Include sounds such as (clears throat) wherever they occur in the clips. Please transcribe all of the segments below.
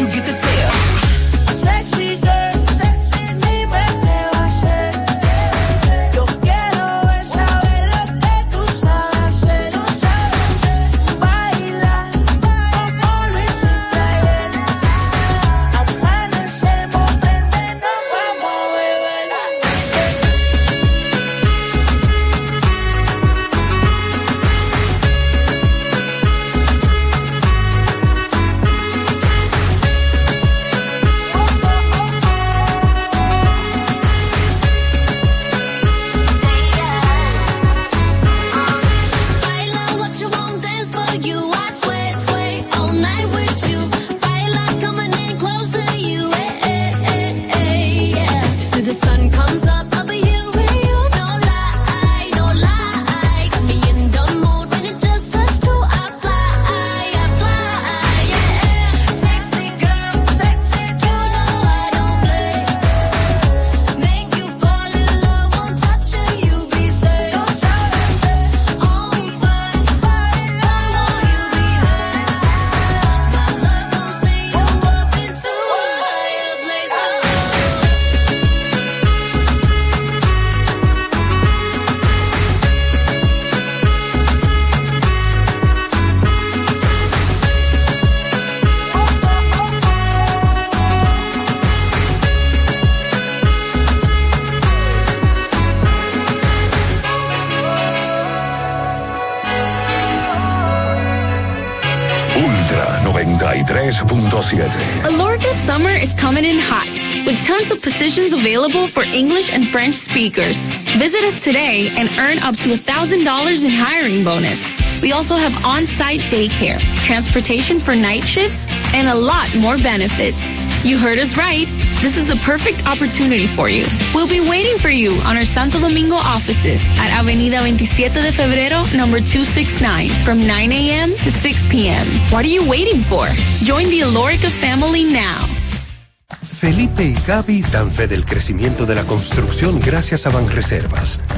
you get the up to $1,000 in hiring bonus. We also have on-site daycare, transportation for night shifts, and a lot more benefits. You heard us right. This is the perfect opportunity for you. We'll be waiting for you on our Santo Domingo offices at Avenida 27 de Febrero, number 269, from 9 a.m. to 6 p.m. What are you waiting for? Join the Alorica family now. Felipe y Gaby dan fe del crecimiento de la construcción gracias a Banreservas.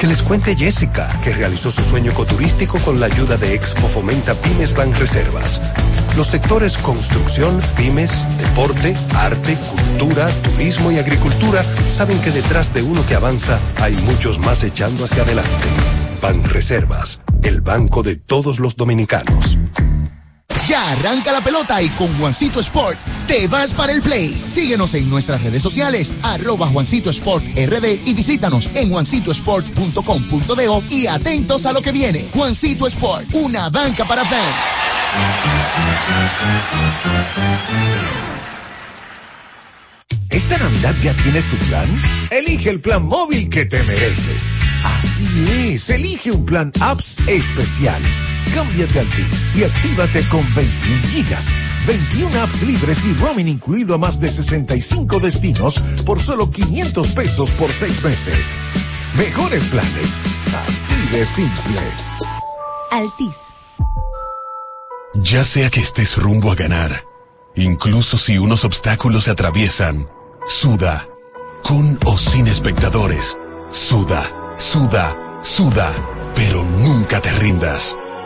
Que les cuente Jessica, que realizó su sueño ecoturístico con la ayuda de Expo Fomenta Pymes Banreservas. Los sectores construcción, pymes, deporte, arte, cultura, turismo y agricultura saben que detrás de uno que avanza hay muchos más echando hacia adelante. Banreservas, el banco de todos los dominicanos. Ya arranca la pelota y con Juancito Sport te vas para el play. Síguenos en nuestras redes sociales, arroba Juancito Sport RD y visítanos en juancitosport.com.do y atentos a lo que viene. Juancito Sport, una banca para fans. ¿Esta Navidad ya tienes tu plan? Elige el plan móvil que te mereces. Así es, elige un plan apps especial. Cámbiate a Altis y actívate con 21 gigas, 21 apps libres y roaming incluido a más de 65 destinos por solo 500 pesos por 6 meses. Mejores planes, así de simple. Altis. Ya sea que estés rumbo a ganar, incluso si unos obstáculos se atraviesan, suda, con o sin espectadores, suda, suda, suda, pero nunca te rindas,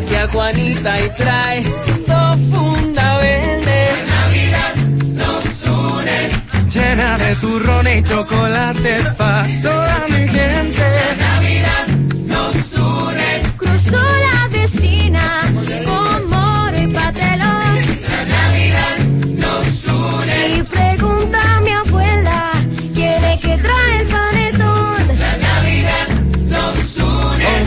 Tía Juanita y trae dos funda verde. La Navidad nos une. Llena de turrón y chocolate pa' toda mi gente. La Navidad nos une. Cruzó la vecina con moro y patelón. La Navidad nos une. Y pregunta a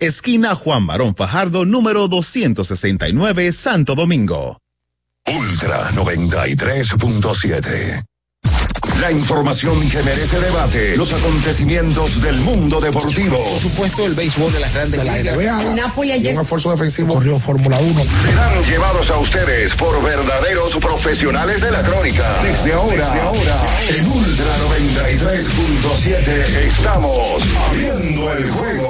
esquina Juan Barón Fajardo, número 269, Santo Domingo. Ultra 93.7. La información que merece debate. Los acontecimientos del mundo deportivo. Por supuesto, el béisbol de las grandes ligas. El Napoli ayer. Un esfuerzo defensivo corrió Fórmula 1. Serán llevados a ustedes por verdaderos profesionales de la crónica. Desde ahora, Desde ahora en Ultra 93.7 estamos abriendo el juego.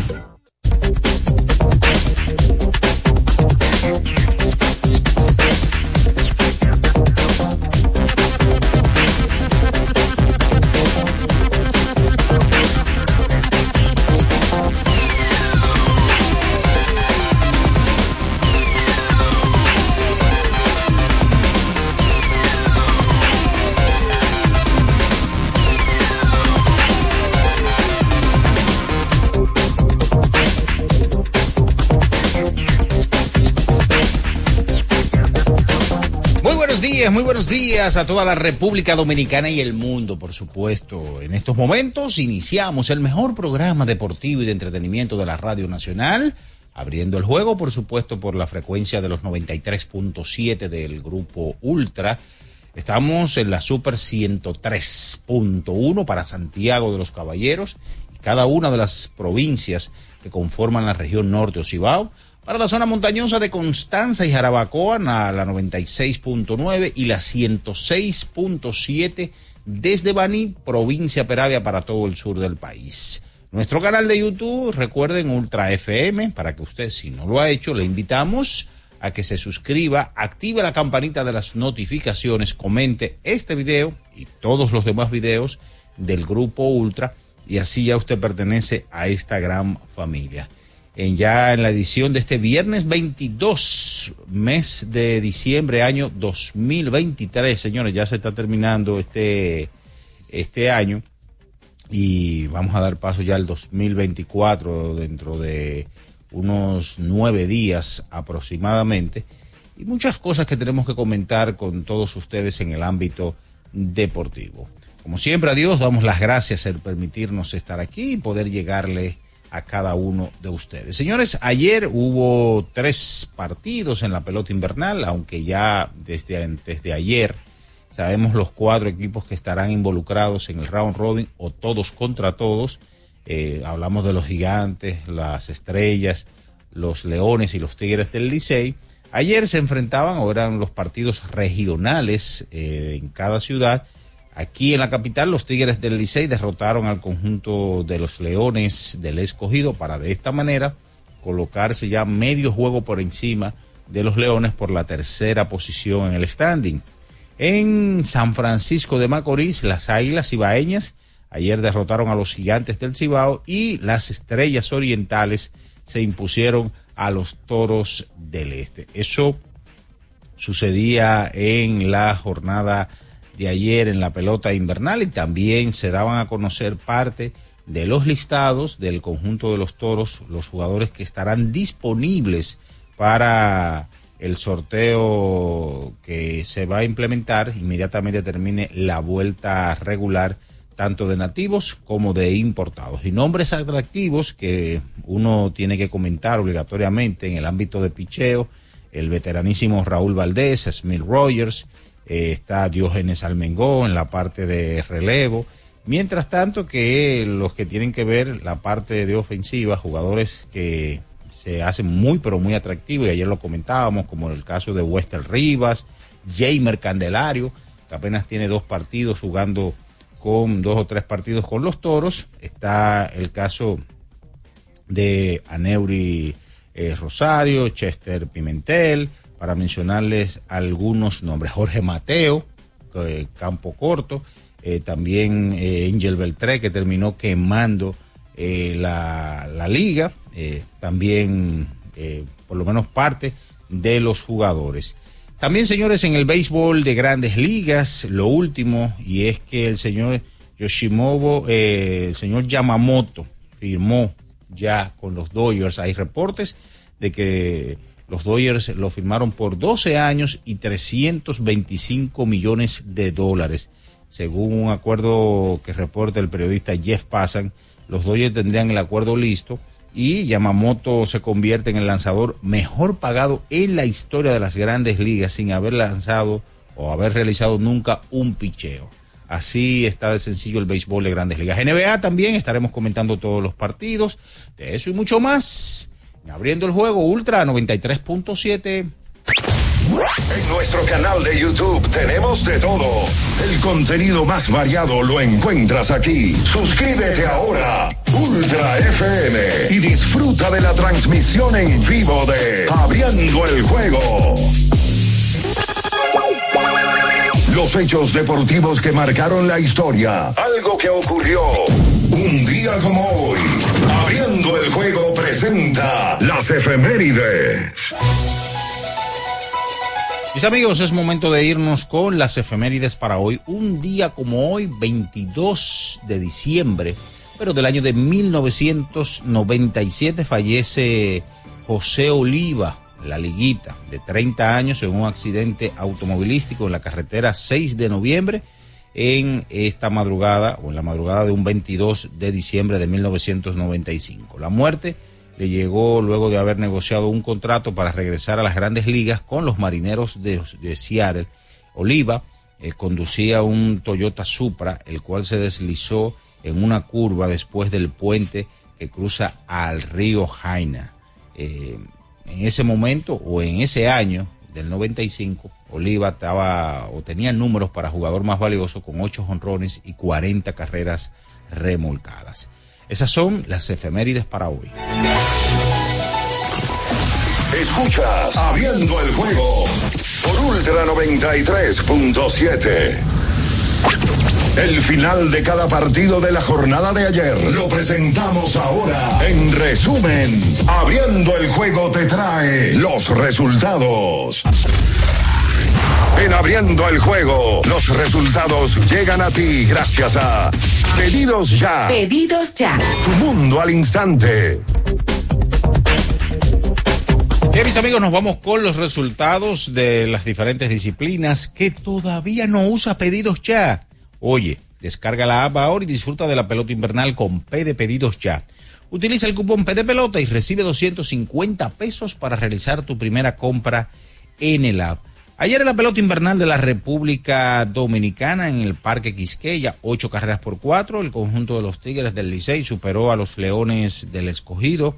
Días a toda la República Dominicana y el mundo, por supuesto. En estos momentos iniciamos el mejor programa deportivo y de entretenimiento de la Radio Nacional, abriendo el juego, por supuesto, por la frecuencia de los 93.7 del grupo Ultra. Estamos en la Super 103.1 para Santiago de los Caballeros y cada una de las provincias que conforman la región norte o Cibao. Para la zona montañosa de Constanza y Jarabacoa, a la 96.9 y la 106.7 desde Baní, provincia Peravia, para todo el sur del país. Nuestro canal de YouTube, recuerden Ultra FM, para que usted, si no lo ha hecho, le invitamos a que se suscriba, active la campanita de las notificaciones, comente este video y todos los demás videos del grupo Ultra y así ya usted pertenece a esta gran familia. En ya en la edición de este viernes 22, mes de diciembre, año 2023, señores, ya se está terminando este, este año y vamos a dar paso ya al 2024 dentro de unos nueve días aproximadamente y muchas cosas que tenemos que comentar con todos ustedes en el ámbito deportivo. Como siempre a Dios damos las gracias por permitirnos estar aquí y poder llegarle a cada uno de ustedes. Señores, ayer hubo tres partidos en la pelota invernal, aunque ya desde, desde ayer Sabemos los cuatro equipos que estarán involucrados en el round robin o todos contra todos. Eh, hablamos de los gigantes, las estrellas, los leones y los tigres del Licey. Ayer se enfrentaban, o eran los partidos regionales eh, en cada ciudad. Aquí en la capital, los Tigres del Licey derrotaron al conjunto de los Leones del Escogido para de esta manera colocarse ya medio juego por encima de los Leones por la tercera posición en el standing. En San Francisco de Macorís, las Águilas Ibaeñas ayer derrotaron a los Gigantes del Cibao y las Estrellas Orientales se impusieron a los Toros del Este. Eso sucedía en la jornada de ayer en la pelota invernal y también se daban a conocer parte de los listados del conjunto de los toros, los jugadores que estarán disponibles para el sorteo que se va a implementar inmediatamente termine la vuelta regular tanto de nativos como de importados. Y nombres atractivos que uno tiene que comentar obligatoriamente en el ámbito de picheo, el veteranísimo Raúl Valdés, Smith Rogers, eh, está Diógenes Almengó en la parte de relevo. Mientras tanto que los que tienen que ver la parte de ofensiva, jugadores que se hacen muy pero muy atractivos, y ayer lo comentábamos, como el caso de Wester Rivas, Jamer Candelario, que apenas tiene dos partidos jugando con dos o tres partidos con los toros. Está el caso de Aneuri eh, Rosario, Chester Pimentel, para mencionarles algunos nombres. Jorge Mateo, eh, campo corto, eh, también eh, Angel Beltré, que terminó quemando eh, la, la liga, también por lo menos parte de los jugadores. También, señores, en el béisbol de grandes ligas, lo último, y es que el señor Yoshimobo, eh, el señor Yamamoto, firmó ya con los Dodgers. Hay reportes de que los Dodgers lo firmaron por 12 años y 325 millones de dólares. Según un acuerdo que reporta el periodista Jeff Passan, los Dodgers tendrían el acuerdo listo y Yamamoto se convierte en el lanzador mejor pagado en la historia de las grandes ligas sin haber lanzado o haber realizado nunca un picheo. Así está de sencillo el béisbol de grandes ligas. NBA también estaremos comentando todos los partidos, de eso y mucho más. Abriendo el juego Ultra 93.7. En nuestro canal de YouTube tenemos de todo. El contenido más variado lo encuentras aquí. Suscríbete ahora, Ultra FM, y disfruta de la transmisión en vivo de Abriendo el Juego. Los hechos deportivos que marcaron la historia. Algo que ocurrió un día como hoy. Abriendo el juego presenta las efemérides. Mis amigos, es momento de irnos con las efemérides para hoy. Un día como hoy, 22 de diciembre, pero del año de 1997, fallece José Oliva, la liguita, de 30 años en un accidente automovilístico en la carretera 6 de noviembre en esta madrugada o en la madrugada de un 22 de diciembre de 1995. La muerte le llegó luego de haber negociado un contrato para regresar a las grandes ligas con los marineros de, de Seattle. Oliva eh, conducía un Toyota Supra, el cual se deslizó en una curva después del puente que cruza al río Jaina. Eh, en ese momento o en ese año del 95, Oliva estaba o tenía números para jugador más valioso con 8 honrones y 40 carreras remolcadas. Esas son las efemérides para hoy. Escuchas Abriendo el juego por Ultra 93.7. El final de cada partido de la jornada de ayer lo presentamos ahora. En resumen, Abriendo el juego te trae los resultados. En Abriendo el juego, los resultados llegan a ti gracias a Pedidos Ya. Pedidos ya. Tu mundo al instante. Bien, mis amigos, nos vamos con los resultados de las diferentes disciplinas que todavía no usa pedidos ya. Oye, descarga la app ahora y disfruta de la pelota invernal con P de pedidos ya. Utiliza el cupón P de pelota y recibe 250 pesos para realizar tu primera compra en el app. Ayer en la pelota invernal de la República Dominicana en el Parque Quisqueya, ocho carreras por cuatro, el conjunto de los Tigres del Licey superó a los Leones del Escogido,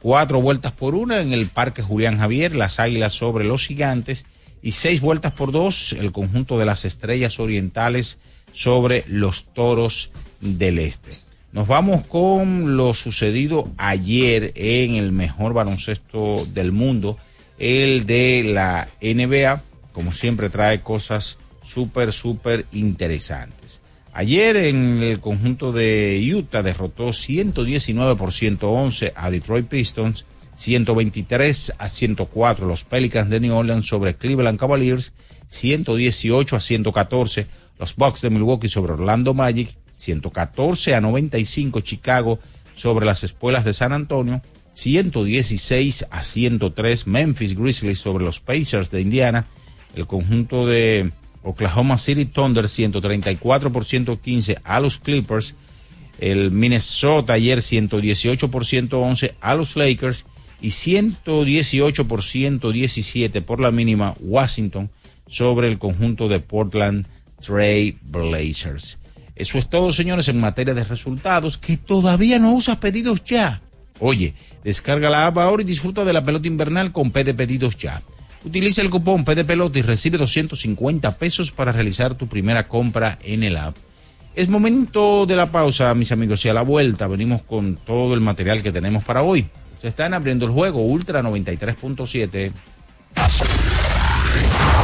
cuatro vueltas por una en el Parque Julián Javier, las Águilas sobre los Gigantes y seis vueltas por dos el conjunto de las Estrellas Orientales sobre los Toros del Este. Nos vamos con lo sucedido ayer en el mejor baloncesto del mundo, el de la NBA. Como siempre trae cosas súper, súper interesantes. Ayer en el conjunto de Utah derrotó 119 por 111 a Detroit Pistons, 123 a 104 los Pelicans de New Orleans sobre Cleveland Cavaliers, 118 a 114 los Bucks de Milwaukee sobre Orlando Magic 114 a 95 Chicago sobre las espuelas de San Antonio, 116 a 103 Memphis Grizzlies sobre los Pacers de Indiana, el conjunto de Oklahoma City Thunder 134 por 115 a los Clippers, el Minnesota ayer 118 por 111 a los Lakers. Y 118 por 117 por la mínima Washington sobre el conjunto de Portland Trail Blazers. Eso es todo, señores, en materia de resultados, que todavía no usas pedidos ya. Oye, descarga la app ahora y disfruta de la pelota invernal con P de pedidos ya. Utiliza el cupón P de pelota y recibe 250 pesos para realizar tu primera compra en el app. Es momento de la pausa, mis amigos, y a la vuelta venimos con todo el material que tenemos para hoy. Se están abriendo el juego Ultra 93.7.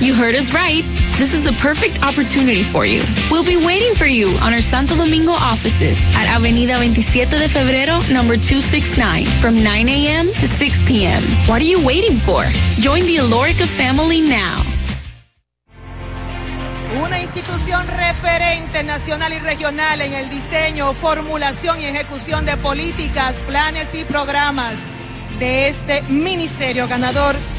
You heard us right. This is the perfect opportunity for you. We'll be waiting for you on our Santo Domingo offices at Avenida 27 de Febrero, number 269, from 9 a.m. to 6 p.m. What are you waiting for? Join the Alorica family now. Una institución referente nacional y regional en el diseño, formulación y ejecución de políticas, planes y programas de este ministerio ganador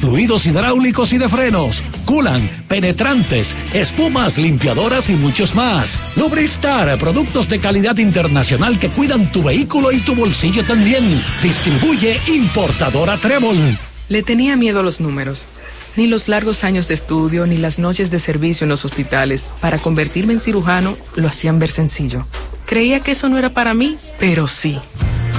fluidos hidráulicos y de frenos, culan, penetrantes, espumas, limpiadoras y muchos más. Lubristar, productos de calidad internacional que cuidan tu vehículo y tu bolsillo también. Distribuye importadora Trébol. Le tenía miedo a los números. Ni los largos años de estudio, ni las noches de servicio en los hospitales para convertirme en cirujano lo hacían ver sencillo. Creía que eso no era para mí, pero sí.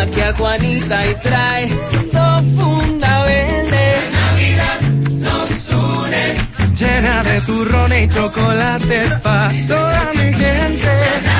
La tía Juanita y trae dos funda verde. La Navidad nos une. Llena de turrones y chocolate pa' toda mi gente.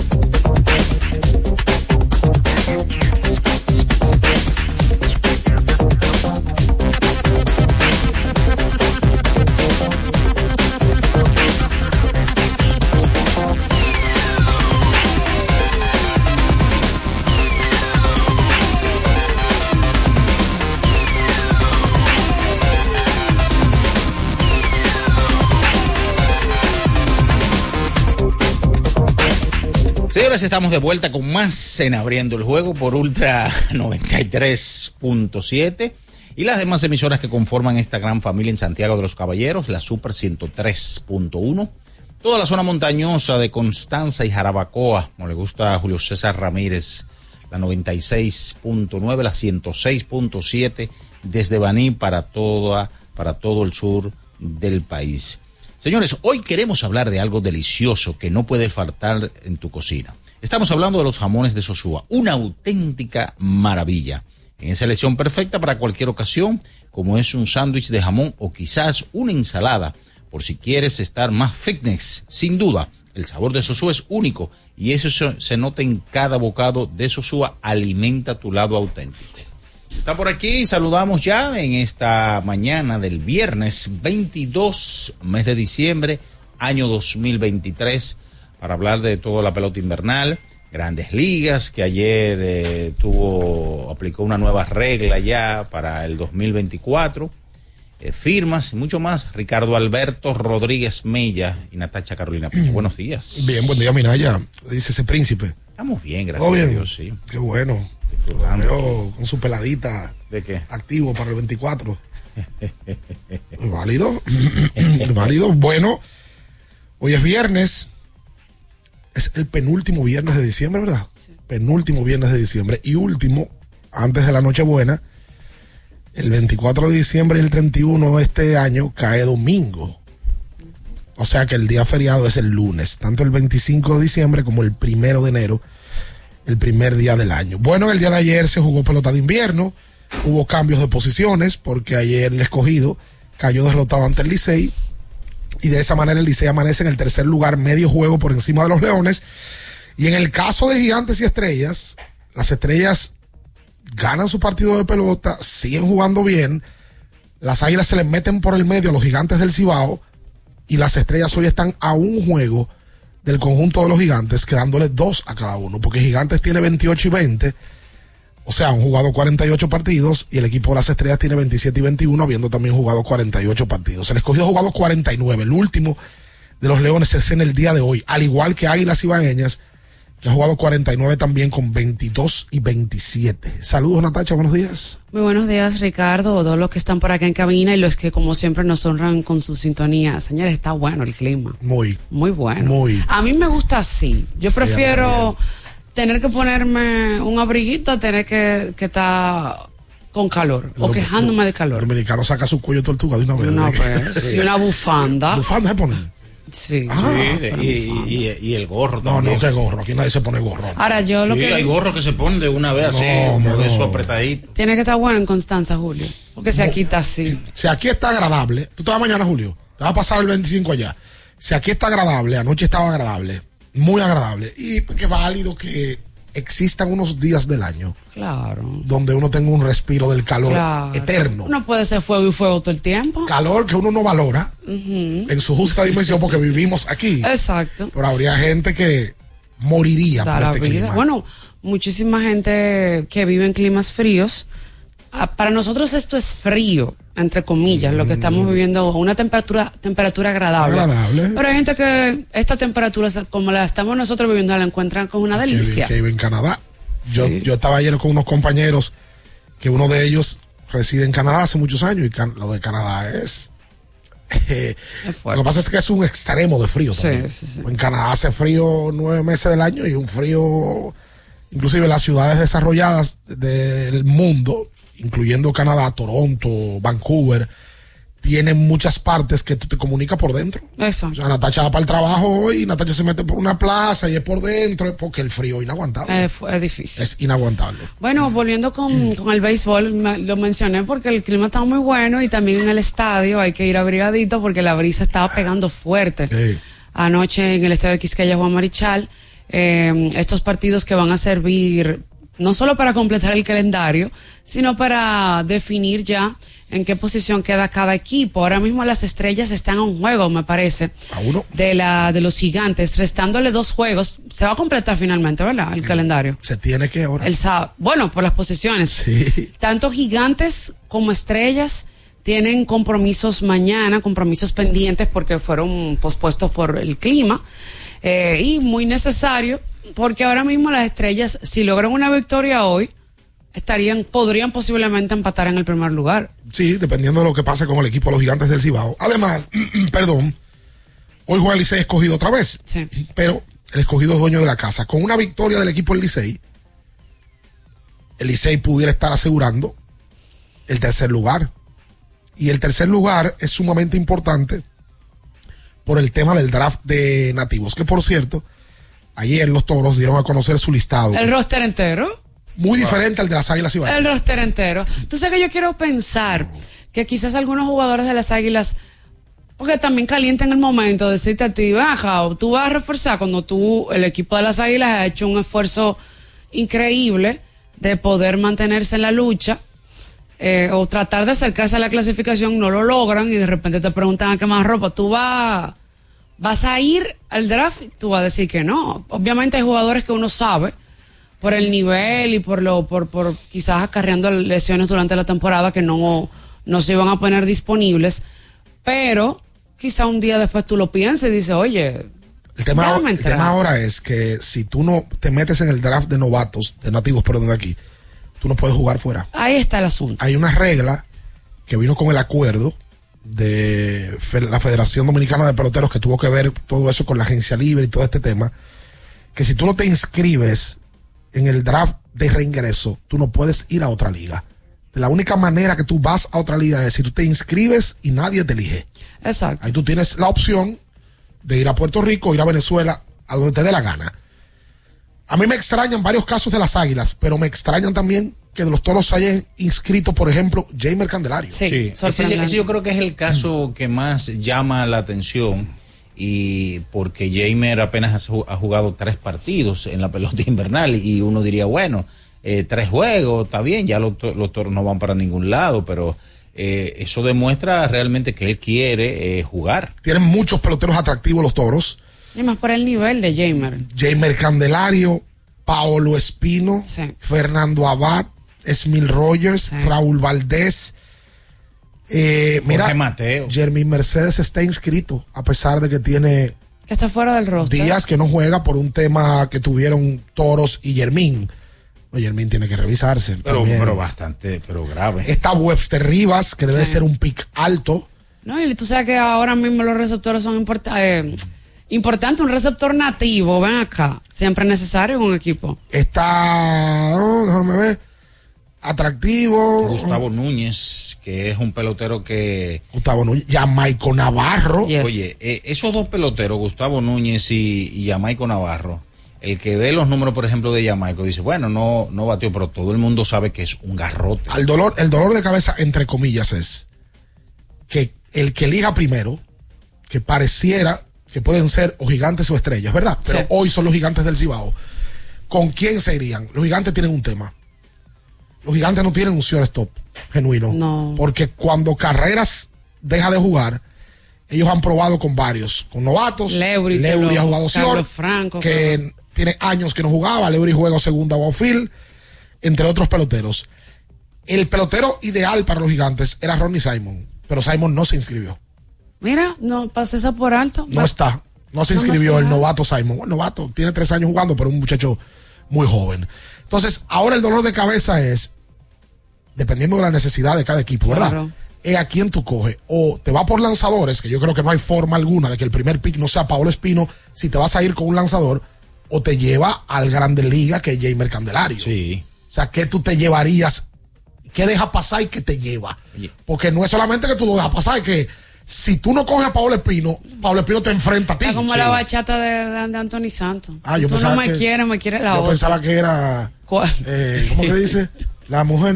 Señores, estamos de vuelta con más en Abriendo el Juego por Ultra (laughs) 93.7 y las demás emisoras que conforman esta gran familia en Santiago de los Caballeros, la Super 103.1, toda la zona montañosa de Constanza y Jarabacoa, como le gusta a Julio César Ramírez, la 96.9, la 106.7 desde Baní para toda, para todo el sur del país. Señores, hoy queremos hablar de algo delicioso que no puede faltar en tu cocina. Estamos hablando de los jamones de Sosúa, una auténtica maravilla. En elección perfecta para cualquier ocasión, como es un sándwich de jamón o quizás una ensalada, por si quieres estar más fitness. Sin duda, el sabor de Sosúa es único y eso se, se nota en cada bocado de Sosúa, alimenta tu lado auténtico. Está por aquí, saludamos ya en esta mañana del viernes 22, mes de diciembre, año 2023, para hablar de toda la pelota invernal, grandes ligas, que ayer eh, tuvo, aplicó una nueva regla ya para el 2024, eh, firmas y mucho más. Ricardo Alberto Rodríguez Mella y Natacha Carolina Peña. Buenos días. Bien, buen día, Minaya. Dice ese príncipe. Estamos bien, gracias ¿Todo bien? a Dios, sí. Qué bueno. Veo con su peladita ¿De qué? activo para el 24. (laughs) Válido. (clears throat) Válido. Bueno, hoy es viernes. Es el penúltimo viernes de diciembre, ¿verdad? Penúltimo viernes de diciembre. Y último, antes de la Nochebuena, el 24 de diciembre y el 31 de este año cae domingo. O sea que el día feriado es el lunes, tanto el 25 de diciembre como el primero de enero, el primer día del año. Bueno, el día de ayer se jugó pelota de invierno, hubo cambios de posiciones porque ayer el escogido cayó derrotado ante el Licey y de esa manera el Licey amanece en el tercer lugar, medio juego por encima de los Leones. Y en el caso de Gigantes y Estrellas, las Estrellas ganan su partido de pelota, siguen jugando bien, las Águilas se les meten por el medio a los Gigantes del Cibao y las Estrellas hoy están a un juego del conjunto de los Gigantes, quedándole dos a cada uno, porque Gigantes tiene 28 y 20. O sea, han jugado 48 partidos y el equipo de las estrellas tiene 27 y 21, habiendo también jugado 48 partidos. El escogido ha jugado 49. El último de los Leones es en el día de hoy, al igual que Águilas Ibaeñas, que ha jugado 49 también con 22 y 27. Saludos, Natacha, buenos días. Muy buenos días, Ricardo, todos los que están por acá en cabina y los que, como siempre, nos honran con su sintonía. Señores, está bueno el clima. Muy. Muy bueno. Muy. A mí me gusta así. Yo prefiero tener que ponerme un abriguito a tener que, que estar con calor o quejándome de calor. El dominicano saca su cuello tortuga de una vez. Una vez. Y una bufanda. ¿Bufanda se pone? Sí. Ah, Sí, y, y- y el gorro No, también. no, que gorro. Aquí nadie se pone gorro. Ahora yo lo que hay gorros que se ponen de una vez así, No, de eso apretadito. tiene que estar bueno en Constanza, Julio, porque se aquí está así. Si aquí está agradable, tú te vas mañana, Julio. Te vas a pasar el 25 allá. Si aquí está agradable, anoche estaba agradable, muy agradable. Y que válido que existan unos días del año Claro. donde uno tenga un respiro del calor Claro. eterno. No puede ser fuego y fuego todo el tiempo. Calor que uno no valora en su justa dimensión porque vivimos aquí. Exacto. Pero habría gente que moriría Da por este clima. Bueno, muchísima gente que vive en climas fríos. Ah, Para nosotros esto es frío, entre comillas, lo que estamos viviendo, una temperatura, temperatura agradable. Agradable. Pero hay gente que esta temperatura, como la estamos nosotros viviendo, la encuentran con una delicia. que vive en Canadá. Yo, Sí. yo estaba ayer con unos compañeros que uno de ellos reside en Canadá hace muchos años y can- lo de Canadá es... (laughs) eh, lo que pasa es que es un extremo de frío Sí, también. sí, sí. En Canadá hace frío nueve meses del año y un frío, inclusive las ciudades desarrolladas del mundo, incluyendo Canadá, Toronto, Vancouver, tienen muchas partes que tú te comunicas por dentro. Exacto. O sea, Natacha va para el trabajo hoy, Natacha se mete por una plaza y es por dentro, porque el frío es inaguantable. Es difícil. es inaguantable. Bueno, volviendo con, con el béisbol, me- lo mencioné porque el clima está muy bueno y también en el estadio hay que ir abrigadito porque la brisa estaba pegando fuerte. Anoche en el estadio de Quisqueya Juan Marichal, eh, estos partidos que van a servir no solo para completar el calendario, sino para definir ya en qué posición queda cada equipo. Ahora mismo las estrellas están a un juego, me parece, de la de los gigantes, restándole dos juegos. Se va a completar finalmente, ¿verdad? El calendario. Se tiene que ahora. El sábado. Bueno, por las posiciones. Tanto gigantes como estrellas tienen compromisos mañana, compromisos pendientes porque fueron pospuestos por el clima. eh, y muy necesario porque ahora mismo las estrellas, si logran una victoria hoy, estarían, podrían posiblemente empatar en el primer lugar. Sí, dependiendo de lo que pase con el equipo de los gigantes del Cibao. Además, (clears throat) (clears throat) perdón, hoy juega el Licey escogido otra vez. Sí. Pero el escogido es dueño de la casa. Con una victoria del equipo del Licey, el Licey pudiera estar asegurando el tercer lugar. Y el tercer lugar es sumamente importante por el tema del draft de nativos. Que por cierto, ayer los toros dieron a conocer su listado. El roster entero. Muy diferente al de las águilas y El roster entero. Tú sabes que yo quiero pensar que quizás algunos jugadores de las águilas, porque también calientan el momento de decirte a ti, baja, o tú vas a reforzar cuando tú, el equipo de las águilas ha hecho un esfuerzo increíble de poder mantenerse en la lucha. eh, o tratar de acercarse a la clasificación, no lo logran y de repente te preguntan a qué más ropa. Tú vas, vas a ir al draft, tú vas a decir que no. Obviamente hay jugadores que uno sabe por el nivel y por lo por, por quizás acarreando lesiones durante la temporada que no, no se iban a poner disponibles, pero quizá un día después tú lo pienses y dices, oye, El tema, el tema ahora es que si tú no te metes en el draft de novatos, de nativos, perdón, de aquí, tú no puedes jugar fuera. ahí está el asunto. Hay una regla que vino con el acuerdo de la Federación Dominicana de Peloteros que tuvo que ver todo eso con la agencia libre y todo este tema, que si tú no te inscribes en el draft de reingreso, tú no puedes ir a otra liga. La única manera que tú vas a otra liga es si tú te inscribes y nadie te elige. Exacto. Ahí tú tienes la opción de ir a Puerto Rico, ir a Venezuela, a donde te dé la gana. A mí me extrañan varios casos de las águilas, pero me extrañan también que de los toros se hayan inscrito, por ejemplo, Jamer Candelario. Sí, ese, ese yo creo que es el caso que más llama la atención y porque Jamer apenas ha ju- ha jugado tres partidos en la pelota (laughs) invernal y uno diría, bueno, eh, tres juegos, está bien, ya los toros no van para ningún lado, pero eh, eso demuestra realmente que él quiere eh, jugar. Tienen muchos peloteros atractivos los toros. Y más por el nivel de Jamer. Jamer Candelario, Paolo Espino, Fernando Abad, Esmil Rogers, Raúl Valdés. Eh, mira, Mateo. Jeremy Mercedes está inscrito, a pesar de que tiene Que está fuera del rostro. días que no juega por un tema que tuvieron Toros y Jermín. No, Jermín tiene que revisarse. Pero, pero bastante, pero grave. Está Webster Rivas, que debe Sí. ser un pick alto. No, y tú sabes que ahora mismo los receptores son eh, importantes. Un receptor nativo, ven acá, siempre es necesario en un equipo. Está, oh, déjame ver, atractivo. Gustavo Núñez, que es un pelotero que... Gustavo Núñez, Jamaico Navarro. Oye, eh, esos dos peloteros, Gustavo Núñez y, y Jamaico Navarro, el que ve los números, por ejemplo, de Jamaico, dice, bueno, no, no batió, pero todo el mundo sabe que es un garrote. Al dolor, el dolor de cabeza, entre comillas, es que el que elija primero, que pareciera que pueden ser o gigantes o estrellas, ¿verdad? Pero Sí. hoy son los gigantes del Cibao. ¿Con quién se irían? Los gigantes tienen un tema. Los gigantes no tienen un stop genuino. No. Porque cuando Carreras deja de jugar, ellos han probado con varios, con novatos. Leury, Leury ha jugado Carlos short, Franco, que tiene años que no jugaba. Leury juega segunda outfield, entre otros peloteros. El pelotero ideal para los gigantes era Ronnie Simon, pero Simon no se inscribió. Mira, no pasé esa por alto. No está. No se No inscribió el novato Simon. Bueno, novato, tiene tres años jugando, pero un muchacho muy joven. Entonces, ahora el dolor de cabeza es, dependiendo de la necesidad de cada equipo, ¿verdad? Claro. Es a quién tú coges. O te va por lanzadores, que yo creo que no hay forma alguna de que el primer pick no sea Paolo Espino, si te vas a ir con un lanzador, o te lleva al Grande Liga, que es Jamer Candelario. Sí. O sea, ¿qué tú te llevarías? ¿Qué deja pasar y qué te lleva? Porque no es solamente que tú lo dejas pasar, es que si tú no coges a Pablo Espino, Pablo Espino te enfrenta a ti. Está como Sí. la bachata de, de, Anthony Santos. Ah, yo tú pensaba no me quieres, me quieres la Yo otra. pensaba que era. ¿Cuál? eh, ¿Cómo que dice? La mujer.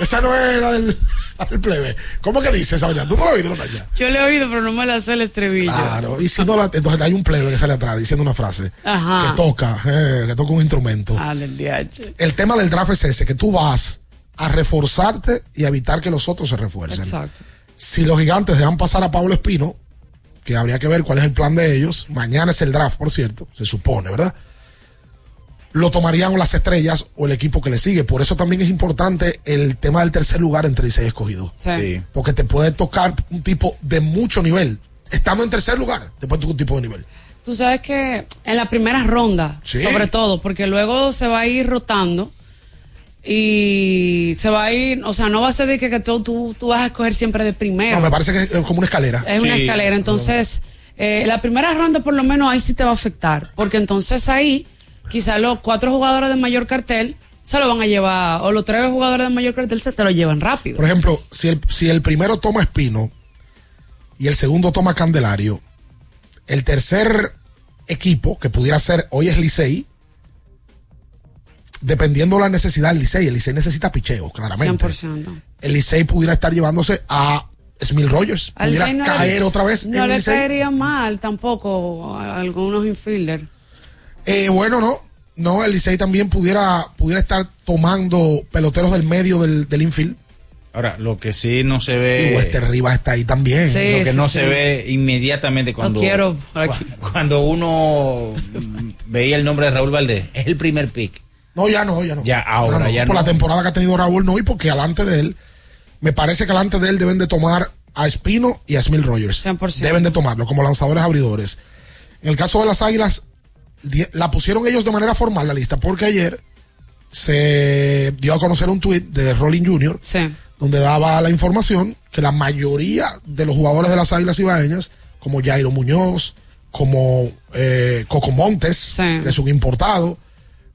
esa no es la del, la del plebe. ¿Cómo que dice esa vaina? ¿Tú no la has oído, Natalia? Yo le he oído, pero no me la sé el estribillo. Claro, y si no la, entonces hay un plebe que sale atrás diciendo una frase Ajá. que toca, eh, que toca un instrumento. Ah, del DH. El tema del draft es ese, que tú vas a reforzarte y a evitar que los otros se refuercen. Exacto. Si los gigantes dejan pasar a Pablo Espino, que habría que ver cuál es el plan de ellos, mañana es el draft, por cierto, se supone, ¿verdad? Lo tomarían las estrellas o el equipo que le sigue. Por eso también es importante el tema del tercer lugar entre seis escogidos. Sí. Porque te puede tocar un tipo de mucho nivel. Estando en tercer lugar, te puede tocar un tipo de nivel. Tú sabes que en la primera ronda, Sí. sobre todo, porque luego se va a ir rotando y se va a ir, o sea, no va a ser de que, que tú, tú, tú vas a escoger siempre de primero. No, me parece que es como una escalera. Es una escalera, entonces eh, la primera ronda por lo menos ahí sí te va a afectar, porque entonces ahí quizás los cuatro jugadores de mayor cartel se lo van a llevar, o los tres jugadores de mayor cartel se te lo llevan rápido. Por ejemplo, si el, si el primero toma Espino y el segundo toma Candelario, el tercer equipo, que pudiera ser hoy es Licey, dependiendo de la necesidad del Licey, el Licey necesita picheo, claramente. 100%. El Licey pudiera estar llevándose a Smil Rogers, Al pudiera no caer le- otra vez No en le Licey. caería mal tampoco a algunos infielders. Eh, bueno, no. No, el Licey también pudiera, pudiera estar tomando peloteros del medio del, del infield. Ahora, lo que sí no se Y ve... Wester Rivas está ahí también. Sí, lo que sí, no sí. se ve inmediatamente cuando... quiero aquí. (laughs) cu- Cuando uno veía el nombre de Raúl Valdés, es el primer pick. No, ya no, ya no. Ya, ahora, ya Por no. la temporada que ha tenido Raúl, no, y porque alante de él, me parece que alante de él deben de tomar a Espino y a Smil Rogers. 100%. Deben de tomarlo como lanzadores abridores. En el caso de las Águilas, la pusieron ellos de manera formal la lista, porque ayer se dio a conocer un tuit de Rolling Jr. donde daba la información que la mayoría de los jugadores de las Águilas Ibaeñas, como Jairo Muñoz, como eh, Coco Montes, que es un importado,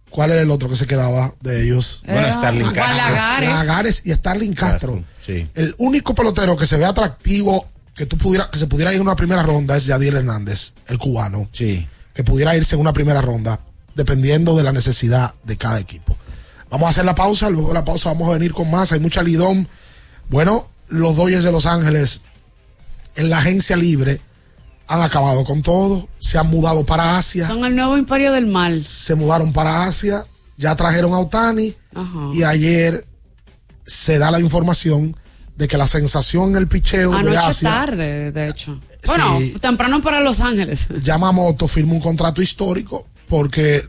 ¿cuál era el otro que se quedaba de ellos? Bueno, Starling Castro. Lagares. Lagares y Starling Castro. Sí. El único pelotero que se ve atractivo que tú pudiera, que se pudiera ir en una primera ronda es Yadier Hernández, el cubano. Sí. Que pudiera irse en una primera ronda, dependiendo de la necesidad de cada equipo. Vamos a hacer la pausa, luego de la pausa vamos a venir con más, hay mucha lidón. Bueno, los Dodgers de Los Ángeles en la agencia libre han acabado con todo, se han mudado para Asia. Son el nuevo imperio del mal. Se mudaron para Asia, ya trajeron a Otani Ajá. y ayer se da la información de que la sensación en el picheo de Anoche Asia, tarde, de hecho. Bueno, temprano para Los Ángeles. (laughs) Yamamoto firmó un contrato histórico porque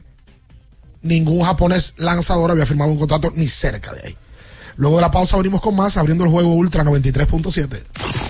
ningún japonés lanzador había firmado un contrato ni cerca de ahí. Luego de la pausa venimos con más, abriendo el juego Ultra 93.7.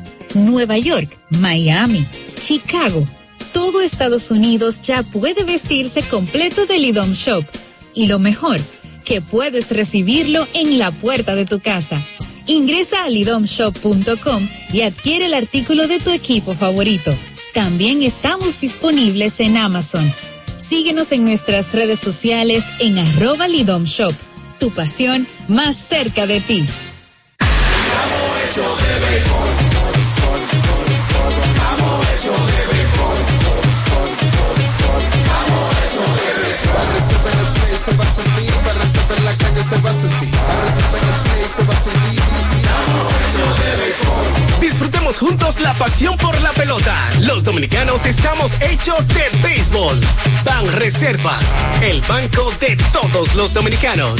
Nueva York, Miami, Chicago. Todo Estados Unidos ya puede vestirse completo del IDOM Shop. Y lo mejor, que puedes recibirlo en la puerta de tu casa. Ingresa a lidomshop.com y adquiere el artículo de tu equipo favorito. También estamos disponibles en Amazon. Síguenos en nuestras redes sociales en arroba Lidom Shop. Tu pasión más cerca de ti. Se va a sentir, receta en la calle se va a sentir, receta en el play se va a sentir. Disfrutemos juntos la pasión por la pelota. Los dominicanos estamos hechos de béisbol. Ban Reservas, el banco de todos los dominicanos.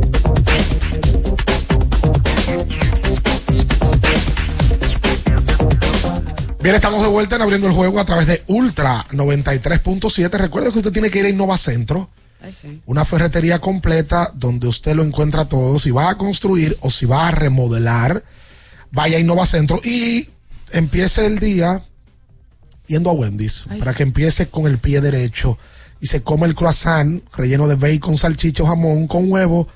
Bien, estamos de vuelta en abriendo el juego a través de Ultra 93.7. Recuerde que usted tiene que ir a Innova Centro, Ay, sí. una ferretería completa donde usted lo encuentra todo. Si va a construir o si va a remodelar, vaya a Innova Centro y empiece el día yendo a Wendy's Ay, para sí. que empiece con el pie derecho y se come el croissant relleno de bacon, salchicho, jamón con huevo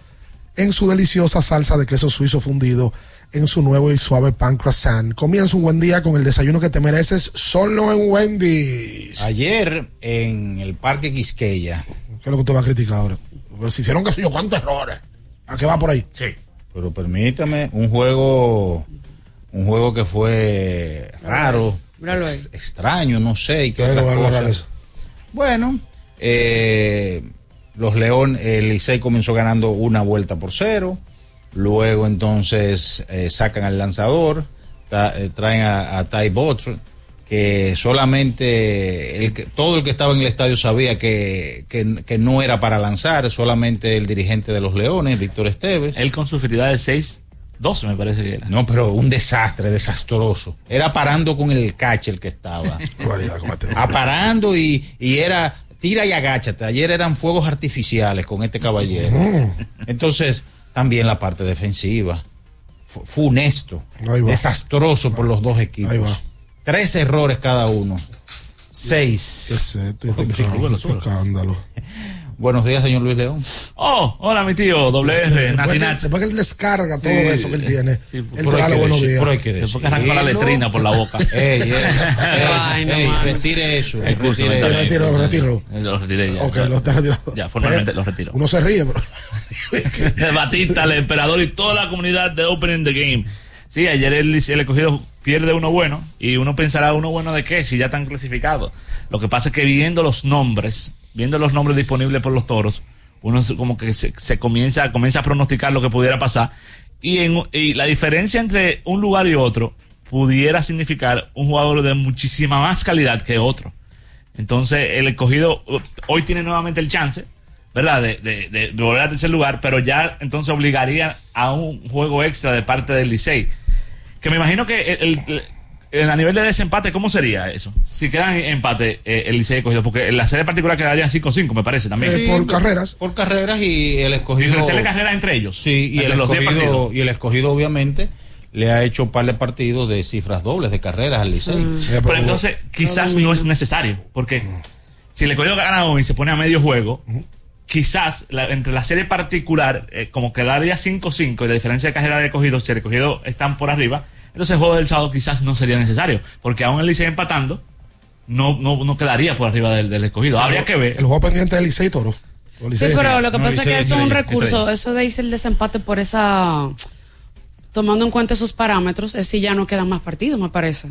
en su deliciosa salsa de queso suizo fundido en su nuevo y suave pan croissant. Comienza un buen día con el desayuno que te mereces solo en Wendy's. Ayer en el Parque Quisqueya. ¿Qué es lo que usted va a criticar ahora? Porque se hicieron qué sé yo cuántos errores. ¿A qué va por ahí? Sí. Pero permítame, un juego, un juego que fue raro, Míralo ahí. ex- extraño, no sé, y qué ¿Qué otras cosas. eso? Bueno, eh, los León, el Licey comenzó ganando una vuelta por cero. Luego entonces eh, sacan al lanzador, eh, traen a, a Ty Botr, que solamente el que- todo el que estaba en el estadio sabía que, que, que no era para lanzar, solamente el dirigente de los Leones, Víctor Esteves. Él con su efectividad de 6-12 me parece que era. No, pero un desastre, desastroso. Era parando con el catch el que estaba. (laughs) Aparando y, y era tira y agáchate. Ayer eran fuegos artificiales con este caballero. Entonces, también la parte defensiva. Fu- Funesto, desastroso por los dos equipos. Tres errores cada uno. Seis. ¿Qué es esto? Escándalo, qué escándalo. Buenos días, señor Luis León. Oh, hola mi tío, doble R, Después que, Nat. después que él descarga todo Sí. eso que él tiene, Sí, él pero te da hay los que buenos días. que Después que arranca la letrina por la boca. (laughs) Ey, ey, ey, Ay, no, ey, retire eso. Curso, retire eso. bien. Retíralo, retíralo. Eh, Lo retiré ya. Ok, lo está retirado. Ya, formalmente Eh, lo retiro. Uno se ríe, pero. (laughs) Batista, el emperador y toda la comunidad de Opening the Game. Sí, ayer el, el escogido pierde uno bueno y uno pensará uno bueno de qué si ya están clasificados. Lo que pasa es que viendo los nombres, viendo los nombres disponibles por los toros, uno como que se, comienza, comienza a pronosticar lo que pudiera pasar y, en, y la diferencia entre un lugar y otro pudiera significar un jugador de muchísima más calidad que otro. Entonces, el escogido uh, hoy tiene nuevamente el chance, ¿verdad? De, de, de- volver al tercer lugar, pero ya entonces obligaría a un juego extra de parte del Licey. Que me imagino que el- a nivel de desempate, ¿cómo sería eso? Si quedan empate eh, el Licey escogido, porque en la serie particular quedarían 5-5, me parece también. Por carreras. Por carreras y el escogido. De carreras entre ellos. Sí, y entre el, los 10 escogido, y el escogido obviamente le ha hecho un par de partidos de cifras dobles de carreras al Licey. Pero entonces quizás no es necesario, porque si el escogido gana hoy y se pone a medio juego, quizás la- entre la serie particular, eh, como quedaría 5-5 y la diferencia de carrera de escogido, si el escogido están por arriba, entonces el juego del sábado quizás no sería necesario, porque aún el Licey empatando, no, no, no quedaría por arriba del, del escogido. Habría que ver. El juego pendiente del Licey Toro. Sí, pero lo que No, pasa es que eso es un recurso, eso de irse el desempate por esa, tomando en cuenta esos parámetros, es si ya no quedan más partidos, me parece.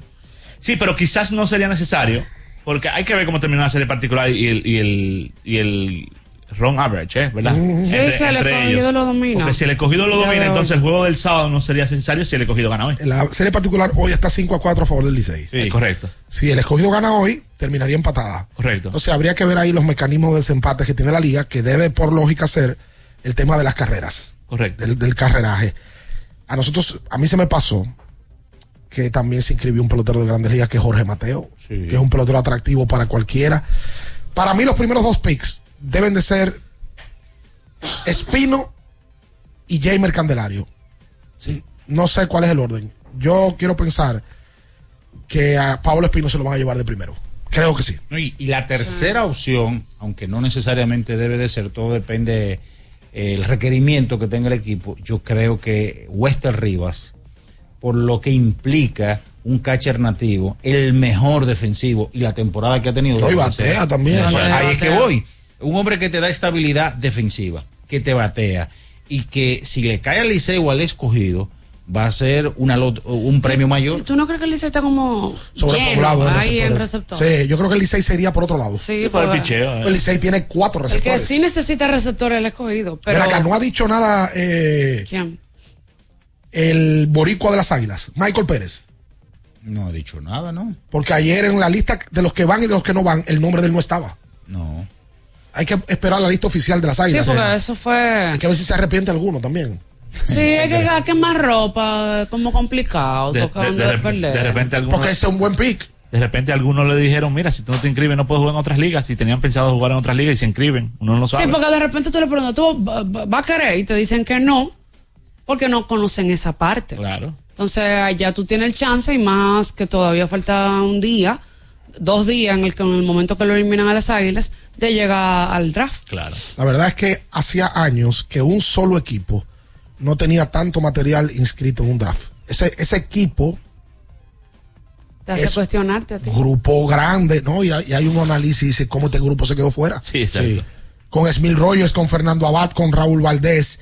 Sí, pero quizás no sería necesario, porque hay que ver cómo terminó la serie particular y el, y el, y el wrong average, ¿eh? ¿verdad? Sí, si el escogido lo domina. Porque si el escogido lo Ya domina, entonces el juego del sábado no sería necesario si el escogido gana hoy. La serie particular hoy está 5 a 4 a favor del Licey. Sí, correcto. Si el escogido gana hoy, terminaría empatada. Correcto. Entonces habría que ver ahí los mecanismos de desempate que tiene la liga, que debe por lógica ser el tema de las carreras, Correcto. del, del carreraje. A nosotros, a mí se me pasó que también se inscribió un pelotero de grandes ligas que es Jorge Mateo, que es un pelotero atractivo para cualquiera. Para mí los primeros dos picks deben de ser Espino y Jamer Candelario. No sé cuál es el orden. Yo quiero pensar que a Pablo Espino se lo van a llevar de primero. Creo que sí. No, y, y la tercera opción, aunque no necesariamente debe de ser, todo depende eh, el requerimiento que tenga el equipo. Yo creo que Wester Rivas, por lo que implica un catcher nativo, el mejor defensivo y la temporada que ha tenido. Y batea también. Ahí es que voy. Un hombre que te da estabilidad defensiva, que te batea y que si le cae al liceo o al escogido, va a ser una lot- un premio mayor. ¿Tú no crees que el Licey está como Sobrepoblado en ahí en receptores. receptores? Sí, yo creo que el Licey sería por otro lado. Sí, por el pues, picheo, El Licey tiene cuatro El que receptores. sí necesita receptores es el escogido, pero... Pero acá no ha dicho nada eh, ¿Quién? el boricua de las águilas, Michael Pérez. No ha dicho nada, ¿no? Porque ayer en la lista de los que van y de los que no van, el nombre de él no estaba. No. Hay que esperar la lista oficial de las Sí, águilas. porque eso fue... Hay que ver si se arrepiente alguno también. Sí, hay que hay que más ropa, como complicado, De, de- tocando de perder. de repente Porque ese es un buen pick. de repente algunos le dijeron, mira, si tú no te inscribes no puedes jugar en otras ligas. Si tenían pensado jugar en otras ligas y se inscriben, uno no lo sabe. Sí, porque de repente tú le preguntas, ¿tú va- va- vas a querer? Y te dicen que no, porque no conocen esa parte. Claro. Entonces, ya tú tienes el chance y más que todavía falta un día, dos días en el que en el momento que lo eliminan a las águilas, de llegar al draft. Claro. La verdad es que hacía años que un solo equipo no tenía tanto material inscrito en un draft. Ese, ese equipo, Te hace Es- cuestionarte a ti. grupo grande, ¿no? Y hay, y hay un análisis y dice cómo este grupo se quedó fuera. Sí, exacto. Con Smil Rogers, con Fernando Abad, con Raúl Valdés,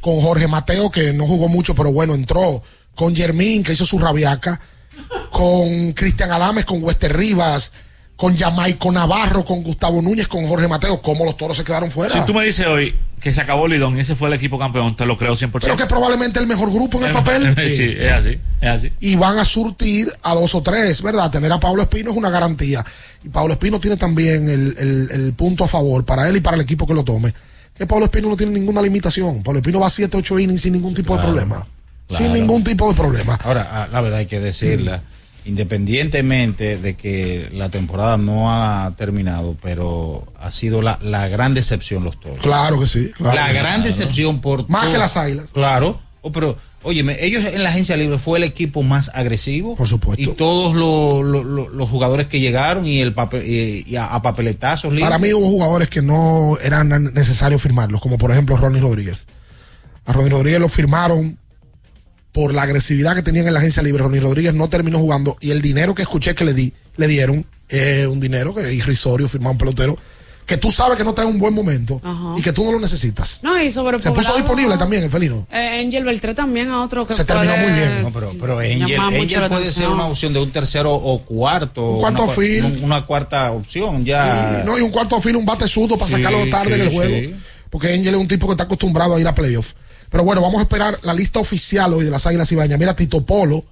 con Jorge Mateo, que no jugó mucho, pero bueno, entró. Con Germín, que hizo su rabiaca. Con Cristian Adames, con Wester Rivas. Con Jamaico Navarro, con Gustavo Núñez, con Jorge Mateo. ¿Cómo los toros se quedaron fuera? Si tú me dices hoy que se acabó Lidón y ese fue el equipo campeón, te lo creo 100%. Pero que probablemente el mejor grupo en el papel. (laughs) sí, es así, es así. y van a surtir a dos o tres, ¿verdad? Tener a Pablo Espino es una garantía. Y Pablo Espino tiene también el, el- el punto a favor para él y para el equipo que lo tome. Que Pablo Espino no tiene ninguna limitación. Pablo Espino va a 7, 8 innings sin ningún tipo Claro, de problema. Claro. Sin ningún tipo de problema. Ahora, ah, la verdad hay que decirla, independientemente de que la temporada no ha terminado, pero ha sido la, la gran decepción los toros. Claro que sí. claro la que gran decepción por Más todo- que las águilas. Claro. Oh, pero, óyeme, ellos en la agencia libre fue el equipo más agresivo. Por supuesto. Y todos lo- lo- lo- los jugadores que llegaron y el papel, y, y a, a papeletazos libres. Para mí hubo jugadores que no eran necesarios firmarlos, como por ejemplo Ronnie Rodríguez. A Ronnie Rodríguez lo firmaron por la agresividad que tenían en la agencia libre. Ronnie Rodríguez no terminó jugando y el dinero que escuché que le di, le dieron, es un dinero que es irrisorio firmar un pelotero que tú sabes que no está en un buen momento Ajá. y que tú no lo necesitas. No, y sobre Se puso disponible también el felino. Eh, Angel Beltré también a otro que Se terminó muy bien. No, pero, pero Angel, Angel puede ser una opción de un tercero o cuarto. Un cuarto una, field. un- Una cuarta opción ya. No, y un cuarto filo, un bate sudo para Sí, sacarlo tarde en sí, el juego. sí. Porque Angel es un tipo que está acostumbrado a ir a playoff. Pero bueno, vamos a esperar la lista oficial hoy de las Águilas Ibañas. Mira, Tito Polo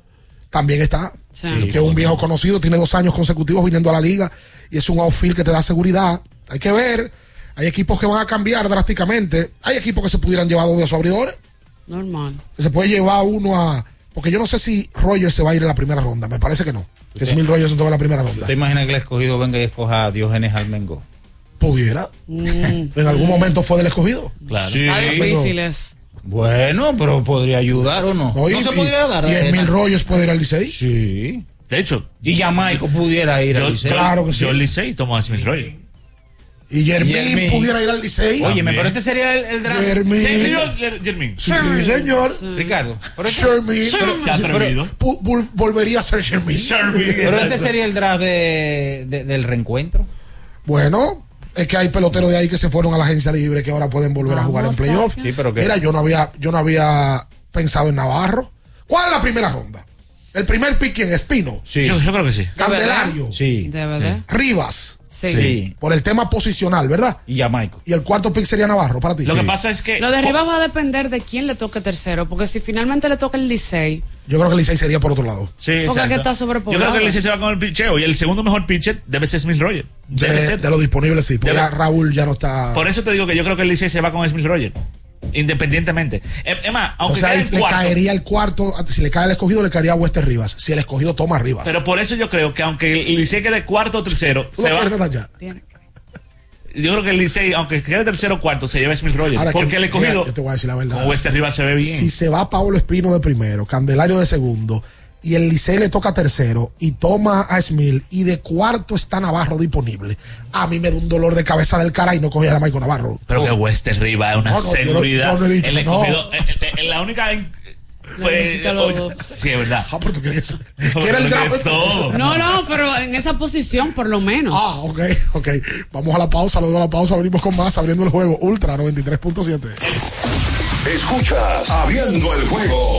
también está. Sí. Que es un viejo conocido, tiene dos años consecutivos viniendo a la liga y es un outfield que te da seguridad. Hay que ver. Hay equipos que van a cambiar drásticamente. Hay equipos que se pudieran llevar dos de sus abridores. Normal. Que se puede llevar uno a. Porque yo no sé si Rogers se va a ir en la primera ronda. Me parece que no. Que Smil Rogers se toma la primera ronda. ¿Te imaginas que el escogido venga y escoja a Diógenes Almengo? Pudiera. Mm. En algún momento fue del escogido. Claro. Está difícil es. Bueno, pero podría ayudar o no. No, y- no se y- podría dar. Y eh, Emil na- Rogers puede ir al Licey. Sí. De hecho, Y Jamaico pudiera ir yo, al Licey. Claro que sí. yo el Licey tomo a Smith Roy. Y Jermín Jermín. pudiera ir al Licey. Óyeme, pero este sería el, el draft. Jermín. Sí, señor Jermín. Sí, señor. Ricardo. Pero este, Jermín. pero- Qué atrevido. Pu- vol- volvería a ser Jermín. pero este sería el draft de, de- del reencuentro. Bueno, es que hay peloteros de ahí que se fueron a la agencia libre que ahora pueden volver a jugar en playoff. Sí, pero que- Mira, yo no había, yo no había pensado en Navarro. ¿Cuál es la primera ronda? El primer pick en Espino. Sí. Yo, yo creo que sí. Candelario. Sí. ¿De verdad? Rivas. Sí. Sí. Por el tema posicional, ¿verdad? Y Jamaica. Y el cuarto pick sería Navarro para ti. Lo que pasa es que. Lo de Rivas va a depender de quién le toque tercero, porque si finalmente le toca el Licey, Yo creo que el Licey sería por otro lado. Sí, Porque exacto. que está Yo sobrepoblado. creo que el Licey se va con el picheo y el segundo mejor pitcher debe ser Smith Roger. Debe De, ser. de lo disponible, sí. Porque Debe- ya Raúl ya no está. Por eso te digo que yo creo que el Licey se va con Smith Roger. Independientemente. Es más, o aunque sea, quede le cuarto. caería el cuarto. Si le cae el escogido, le caería a Wester Rivas. Si el escogido toma a Rivas. Pero por eso yo creo que aunque el Licey quede cuarto o tercero, ¿Tú se va. Yo creo que el Licey, aunque quede tercero o cuarto, se lleva a Smith Roger. Ahora, porque que- el escogido, mira, yo te voy a decir la verdad. con Wester Rivas se ve bien. Si se va Pablo Espino de primero, Candelario de segundo, y el Licey le toca tercero, y toma a Smith, y de cuarto está Navarro disponible, a mí me da un dolor de cabeza del cara y no cogía a Michael Navarro. Pero que Wester Rivas es una No, no, seguridad. yo no he dicho el que no. escogido, eh, eh, eh, la única. en- Pues, los sí, es verdad. Ah, pero tú quieres. No, (laughs) ¿Quieres el todo. No, no, pero en esa posición por lo menos. Ah, ok, ok. Vamos a la pausa, luego de la pausa venimos con más, abriendo el juego Ultra 93.7. Escuchas Abriendo el juego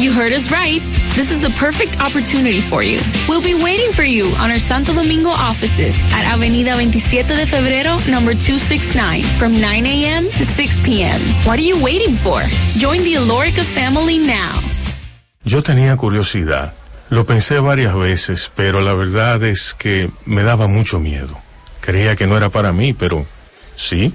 You heard us right. This is the perfect opportunity for you. We'll be waiting for you on our Santo Domingo offices at Avenida 27 de Febrero, number 269, from 9 a.m. to 6 p.m. What are you waiting for? Join the Alorica family now. Yo tenía curiosidad. Lo pensé varias veces, pero la verdad es que me daba mucho miedo. Creía que no era para mí, pero sí.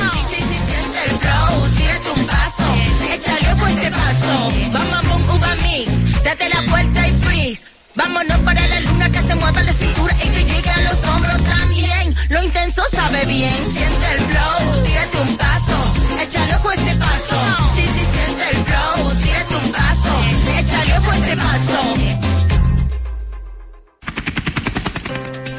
Bam, bam, bum, uva mix. Date la vuelta y freeze. Vámonos para la luna que se mueva la cintura y que llegue a los hombros también. Lo intenso sabe bien. Siente el flow, tírate un paso, échale ojo a este paso. Sí, sí, siente el flow, tírate un paso, échale ojo a este paso.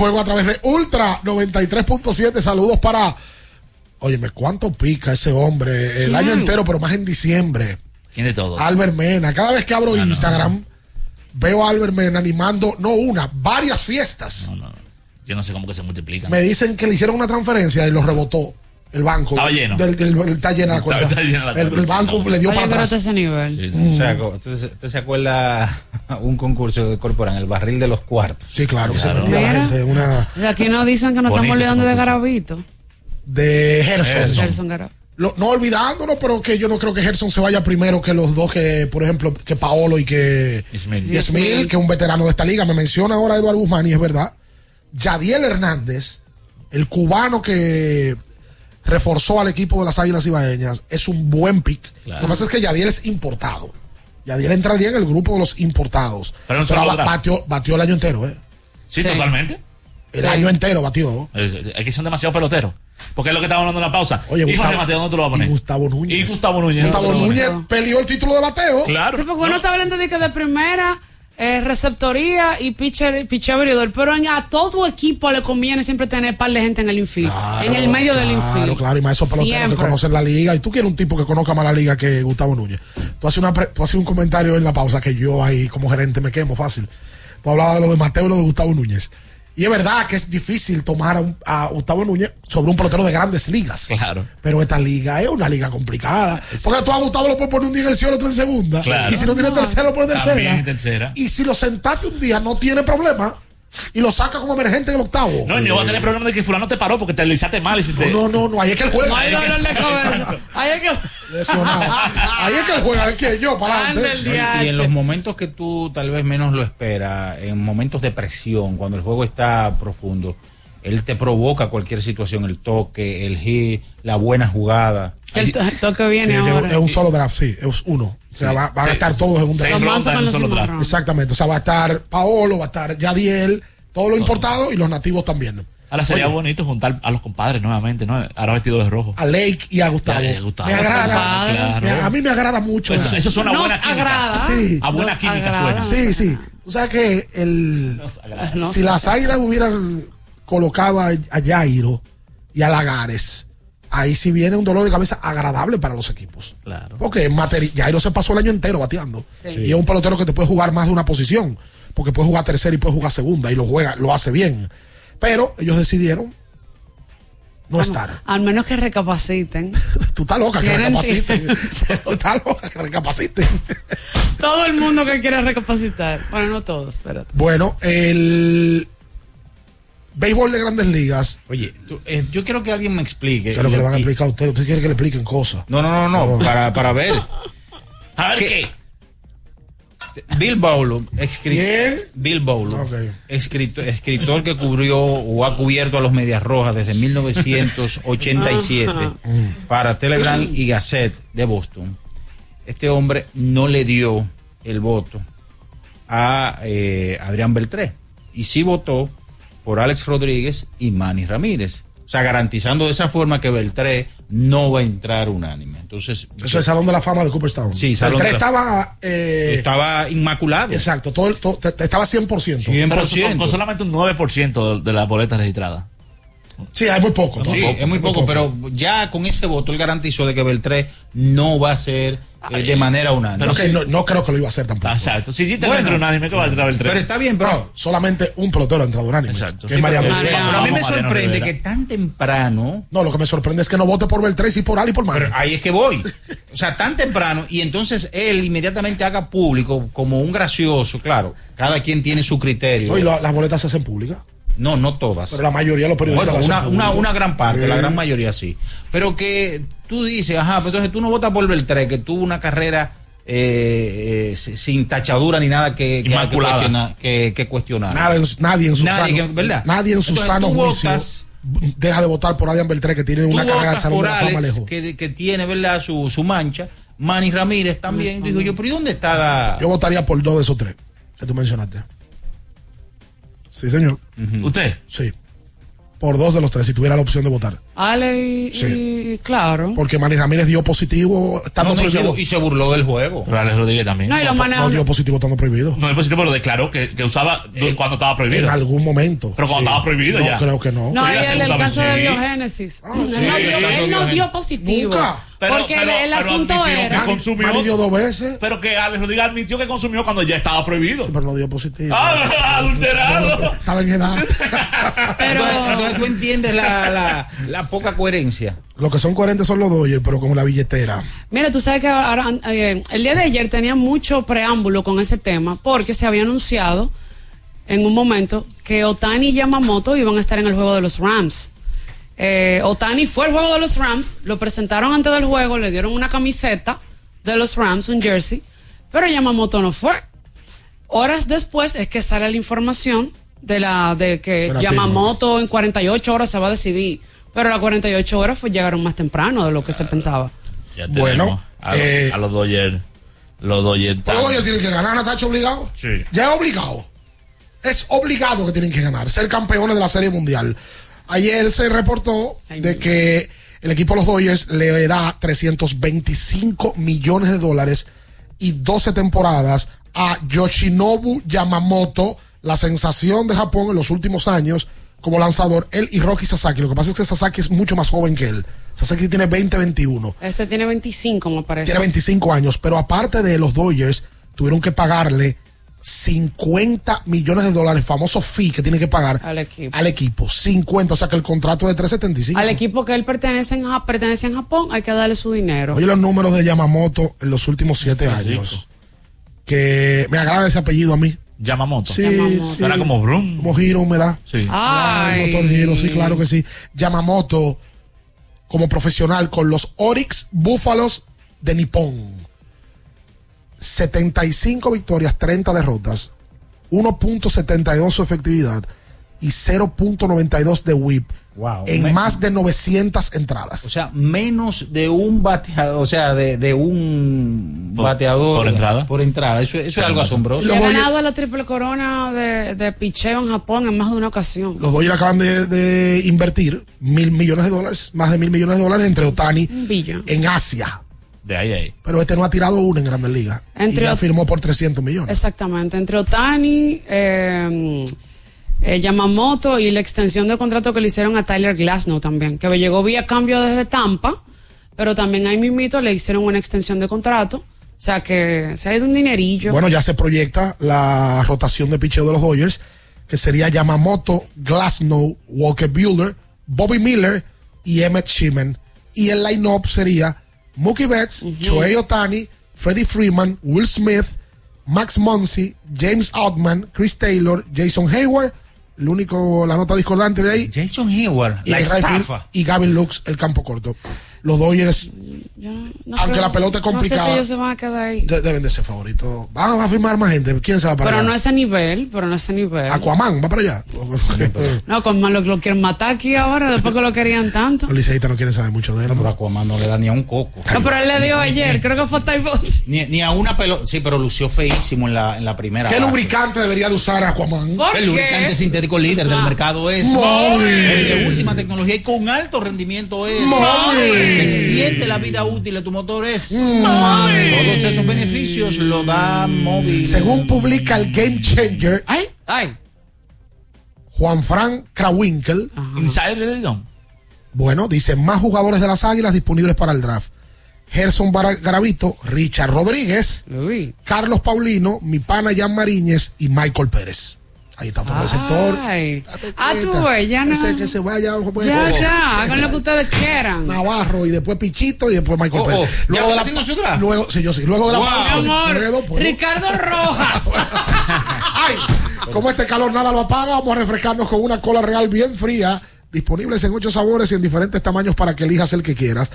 juego a través de Ultra 93.7. Saludos para. Óyeme, ¿cuánto pica ese hombre? El año entero, pero más en diciembre. ¿Quién de todos? Albert Mena. Cada vez que abro No, no. Instagram, veo a Albert Mena animando, no una, varias fiestas. Yo no sé cómo que se multiplican. Me dicen que le hicieron una transferencia y lo rebotó el banco. Estaba lleno. Del, del- del- está llena la cuenta. Está llena la el, cuenta, el banco le dio para pero atrás. hasta ese nivel. Mm. O sea, ¿usted se acuerda un concurso de Corporan, el barril de los cuartos? Sí, claro, que se Claro. metía la gente. Una Y Aquí nos dicen que nos Bonito estamos olvidando de. Garavito. de Gerson. Gerson Garavito. Lo- no olvidándonos, pero que yo no creo que Gerson se vaya primero que los dos que, por ejemplo, que Paolo y que Ismael. y Esmil, que es un veterano de esta liga. Me menciona ahora Eduardo Guzmán y es verdad. Yadiel Hernández, el cubano que reforzó al equipo de las Águilas Ibaeñas, es un buen pick. Lo que pasa es que Yadiel es importado. Yadiel entraría en el grupo de los importados. Pero en Pero batió, batió el año entero, ¿eh? Sí, totalmente. El año entero batió. Aquí son demasiados peloteros. Porque es lo que estábamos hablando en la pausa. Oye, Hijo Gustavo- de Mateo, ¿dónde tú lo vas a poner? Y Gustavo Núñez. Y Gustavo Núñez. Gustavo ¿dónde tú lo vas a Núñez peleó el título de bateo. Claro. Sí, porque uno está hablando de que de primera, eh, receptoría y pitcher, pitcher abridor, pero en- a todo equipo le conviene siempre tener par de gente en el infield, en el medio del Claro, infield. claro, y más esos peloteros Siempre. que conocen la liga. Y tú quieres un tipo que conozca más la liga que Gustavo Núñez. Tú haces, una pre- tú haces un comentario en la pausa que yo ahí como gerente me quemo fácil. Tú hablabas de lo de Mateo y lo de Gustavo Núñez. Y es verdad que es difícil tomar a, un- a Gustavo Núñez sobre un pelotero de grandes ligas. Claro. Pero esta liga es una liga complicada. Porque tú a Gustavo lo puedes poner un día en el cielo, otro en segunda. Claro. Y si no tiene tercero, lo pones tercera. en tercera. Y si lo sentaste un día, no tiene problema. Y lo saca como emergente en el octavo. No, y no va a tener problema de que fulano te paró porque te alisaste mal y si te... No, no, no, ahí es que él juega. No hay dolor de cabeza. Ahí es que... Lesionado. Ahí es que él juega, es que yo, para adelante. Y en los momentos que tú tal vez menos lo esperas, en momentos de presión, cuando el juego está profundo, él te provoca cualquier situación, el toque, el hit, la buena jugada. El, to- el toque viene Sí, es, ahora. es un solo draft, sí, es uno. O sea, Sí. va- van a estar todos en un draft. En un solo draft. Exactamente. O sea, va a estar Paolo, va a estar Yadiel, todos los importados y los nativos también. Ahora sería Oye, bonito juntar a los compadres nuevamente, ¿no? Ahora vestidos de rojo. A Lake y a Gustavo. Ya, ya, Gustavo. Me agrada. Claro. me- a mí me agrada mucho. Eso, eso suena Nos buena química. agrada. Sí. A buena Nos química agrada. suena. Sí, sí. Tú sabes que el, si las águilas hubieran colocado a, a Jairo y a Lagares, ahí sí viene un dolor de cabeza agradable para los equipos. Claro. Porque en Jairo se pasó el año entero bateando. Sí. Y es un pelotero que te puede jugar más de una posición. Porque puede jugar tercera y puede jugar segunda. Y lo juega, lo hace bien. Pero ellos decidieron no estar. Al menos que recapaciten. (laughs) Tú estás loca que recapaciten. (laughs) Tú estás loca que recapaciten. Todo el mundo que quiera recapacitar. Bueno, no todos, pero. Bueno, el béisbol de grandes ligas. Oye, tú, eh, yo quiero que alguien me explique. ¿Qué es lo que le van a explicar a usted? ¿Usted quiere que le expliquen cosas? No, no, no, no, No. Para, para ver. A ver ¿Qué? qué. Bill Bowler, escritor, Bill Bowler, escritor, escritor que cubrió o ha cubierto a los Medias Rojas desde 1987 para Telegram y Gazette de Boston. Este hombre no le dio el voto a eh, Adrián Beltré y sí votó por Alex Rodríguez y Manny Ramírez. O sea, garantizando de esa forma que Beltré no va a entrar unánime. Entonces, Eso es el Salón de la Fama de Cooperstown. Sí, Salón Beltré de la- estaba. eh, estaba inmaculado. Exacto, todo, todo- estaba 100%. Pero eso con, con solamente un 9% de las boletas registradas. Sí, hay muy poco. Sí, es muy poco, pero ya con ese voto él garantizó de que Beltré no va a ser eh, de manera unánime. No, no creo que lo iba a hacer tampoco. Exacto. Si Jeter Bueno, entra unánime, ¿qué va a entrar Beltré? Pero está bien, pero, No, solamente un pelotero ha entrado unánime. Exacto. Que es Sí, Mariano pero- a mí me Mariano sorprende que tan temprano. No, lo que me sorprende es que no vote por Beltré y por Ali y por. Pero ahí es que voy. O sea, tan temprano y entonces él inmediatamente haga público como un gracioso, claro. Cada quien tiene su criterio. No, y lo- las boletas se hacen públicas. No, no todas. Pero la mayoría de los periodistas Bueno, una, gran parte, Sí. la gran mayoría sí. Pero que tú dices, ajá, pues entonces tú no votas por Beltré, que tuvo una carrera eh, eh, si- sin tachadura ni nada que, que, que, cuestionar. Nadie en su Nadie sano, que- ¿verdad? nadie en su Entonces, sano juicio votas- deja de votar por Adrián Beltré que tiene una carrera de Alex, lejos. que, que tiene, ¿verdad?, su, su mancha. Manny Ramírez también. Digo yo, pero ¿y dónde está la...? Yo votaría por dos de esos tres que tú mencionaste. Sí, señor. ¿Usted? Sí. Por dos de los tres, si tuviera la opción de votar. Ale y, Sí. y- claro. Porque Manny Ramírez dio positivo estando No, no, y, prohibido. se, y se burló del juego. Pero Alex Rodríguez también. No, y lo No dio positivo estando prohibido. No es positivo, pero declaró que, que usaba du- cuando estaba prohibido. En algún momento. Pero cuando Sí. estaba prohibido no, ya. creo que no. No, y el, el caso vez de biogénesis. Ah, él sí, no dio, él no dio positivo. Nunca. Pero- porque el- pero- el, pero asunto admitió que era. consumió- dio dos veces, Pero que Alex Rodríguez admitió que consumió cuando ya estaba prohibido. pero no dio positivo. ¡Ah, (laughs) adulterado! Estaba en edad. (laughs) Pero. (laughs) Entonces, tú entiendes la, la, la poca coherencia. Los que son coherentes son los Dodgers, pero con la billetera. Mira, tú sabes que ahora, eh, el día de ayer tenía mucho preámbulo con ese tema porque se había anunciado en un momento que Otani y Yamamoto iban a estar en el juego de los Rams. Eh, Otani fue al juego de los Rams, lo presentaron antes del juego, le dieron una camiseta de los Rams, un jersey, pero Yamamoto no fue. Horas después es que sale la información de la de que la Yamamoto en 48 horas se va a decidir, pero las 48 horas fue llegaron más temprano de lo que se pensaba. Ya Bueno, a, los- eh, a los Dodgers. Los Dodgers. Pero los Dodgers tienen que ganar, Natacho, obligado. Sí. Ya es obligado. Es obligado que tienen que ganar, ser campeones de la Serie Mundial. Ayer se reportó de que el equipo de los Dodgers le da 325 millones de dólares y 12 temporadas a Yoshinobu Yamamoto, la sensación de Japón en los últimos años como lanzador, él y Rocky Sasaki. Lo que pasa es que Sasaki es mucho más joven que él. Sasaki tiene 20-21 Este tiene 25, me parece. tiene 25 años, pero aparte de los Dodgers, tuvieron que pagarle 50 millones de dólares, famoso fee que tiene que pagar Al equipo. al equipo. 50, o sea que el contrato es de 375. Al equipo que él pertenece en, pertenece en Japón, hay que darle su dinero. Oye los números de Yamamoto en los últimos siete años. Que me agrada ese apellido a mí. Yamamoto. Sí, Yamamoto. sí. Era como Brum. Como. Sí. Ah, el Ay. motor giro, sí, claro que sí. Yamamoto como profesional con los Oryx Búfalos de Nippon. 75 victorias, 30 derrotas, 1.72 su efectividad y 0.92 de whip Wow. en Me- más de 900 entradas. O sea, menos de un bateador, o sea, de, de un Por- bateador por entrada. Por entrada. Eso, eso es algo asombroso. Le ha ganado la triple corona de, de picheo en Japón en más de una ocasión. Los Dodgers acaban de, de invertir mil millones de dólares, más de mil millones de dólares entre Otani en Asia. De ahí a ahí. Pero este no ha tirado uno en Grandes Ligas. Entre y ya firmó por 300 millones. Exactamente. Entre Otani, eh, eh, Yamamoto y la extensión de contrato que le hicieron a Tyler Glasnow también, que llegó vía cambio desde Tampa, pero también ahí mismito le hicieron una extensión de contrato. O sea que se ha ido un dinerillo. Bueno, ya se proyecta la rotación de picheo de los Dodgers, que sería Yamamoto, Glasnow, Walker Bueller, Bobby Miller y Emmett Sheeman. Y el line-up sería Mookie Betts, Shohei Otani, Freddie Freeman, Will Smith, Max Muncy, James Outman, Chris Taylor, Jason Hayward, el único, la nota discordante de ahí, Jason Hayward, y, la estafa. y Gavin Lux, el campo corto. Los Dodgers, No aunque creo- la pelota es No complicada, sé si ellos se van a quedar ahí. de- deben de ser favoritos. Van a firmar más gente. ¿Quién se va para Pero allá? no a ese nivel, pero no a ese nivel. Aquaman va para allá. No, con más lo, lo quieren matar aquí ahora, después que lo querían tanto. Los liceístas no quieren saber mucho de él. pero Aquaman no le da ni a un coco. No, pero él le dio ayer, creo que fue Typhoon. Ni, ni a una pelota. Sí, pero lució feísimo en la, en la primera. ¿Qué base. lubricante debería de usar Aquaman? El lubricante sintético líder del mercado es Móvil. el de última tecnología y con alto rendimiento es Móvil. Que extiende la vida útil de tu motor es Móvil. todos esos beneficios lo da móvil. Según publica el Game Changer, Ay. Juan Frank Krawinkel, Insider bueno, dice más jugadores de las Águilas disponibles para el draft. Gerson Garavito, Richard Rodríguez, Carlos Paulino, mi pana Jan Mariñez y Michael Pérez. Ahí está todo el sector. Ay. Ah, tú ves, ya no. Ese que se vaya. pues, Ya, oh, ya, hagan lo que ustedes quieran. Navarro y después Pichito y después Michael Oh, Pérez. oh, ¿ya Luego de la su? Luego, sí, yo sí. Luego de la Wow. pausa. Mi amor, pues, Ricardo Rojas. (laughs) Ay, como este calor nada lo apaga, vamos a refrescarnos con una cola real bien fría, disponibles en ocho sabores y en diferentes tamaños para que elijas el que quieras.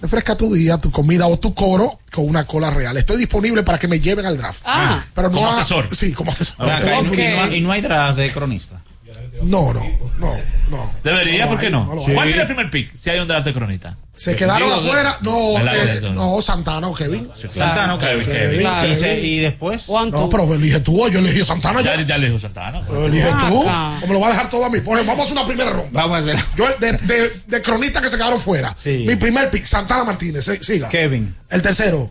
Refresca tu día, tu comida o tu coro con una cola real. Estoy disponible para que me lleven al draft. Ah. pero no Como a- asesor. Sí, como asesor. Y, no- y no, hay- y no hay draft de cronista. No, no, no, no. Debería, No ¿por qué hay, no? no ¿Cuál tiene el primer pick? Si hay un draft de cronista. Se quedaron Digo, afuera. No, eh, no, Santana o Kevin. Santana, ok, Kevin. Kevin. Claro. Y, se- y después. No, pero elige tú, yo elegí Santana ya. Ya, ya le dijo Santana. Elige tú. O me lo va a dejar todo a mí. Por ejemplo, vamos a hacer una primera ronda. Vamos a hacer. Yo, de, de, de cronistas que se quedaron fuera. Sí. Mi primer pick, Santana Martínez. Siga. Kevin. El tercero,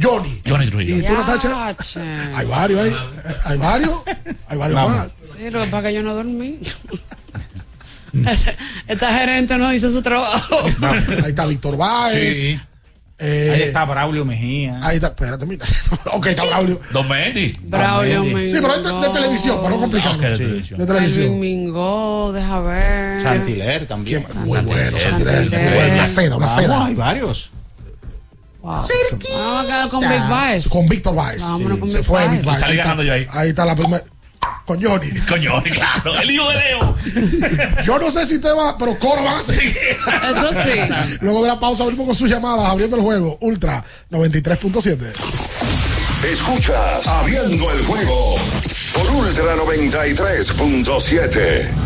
Johnny. Johnny Trujillo. ¿Y tú, Natacha? Hay varios, hay, hay varios. Hay varios Vamos. más. Sí, lo que pasa es que yo no dormí. (laughs) Esta gerente no hizo su trabajo. (laughs) Ahí está Víctor Báez. Sí. Eh, Ahí está Braulio Mejía. Ahí está, espérate, mira. (laughs) ok, está Braulio. Don Mendy. Braulio Sí, Mingo. Sí, pero es de, de televisión, para no complicarnos. Ok, de televisión. De televisión. Mingo, deja ver. Santiler también. Muy bueno, Santiler. Santiler. Muy bueno, Una seda, una seda. hay varios. Wow. Vamos a quedar con Big Baez. Con Víctor con Se Big fue Baez. Big Baez. Está- ahí. Ahí está la primera. Con Johnny. Coño, claro. El hijo de Leo. Yo no sé si te va, pero coro van a seguir. Eso sí. Luego de la pausa abrimos con sus llamadas, abriendo el juego. Ultra 93.7. Escuchas Abriendo el juego por Ultra 93.7.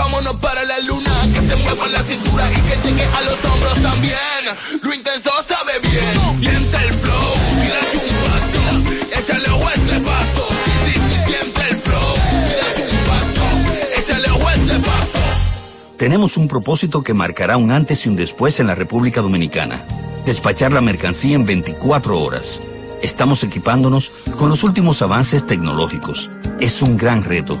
Vámonos para la luna, que se mueva la cintura y que llegue a los hombros también. Lo intenso sabe bien. Siente el flow, tírate un paso, échale a este paso. Sí, sí, sí, siente el flow. Tírate un paso, échale a este paso. Tenemos un propósito que marcará un antes y un después en la República Dominicana. Despachar la mercancía en 24 horas. Estamos equipándonos con los últimos avances tecnológicos es un gran reto,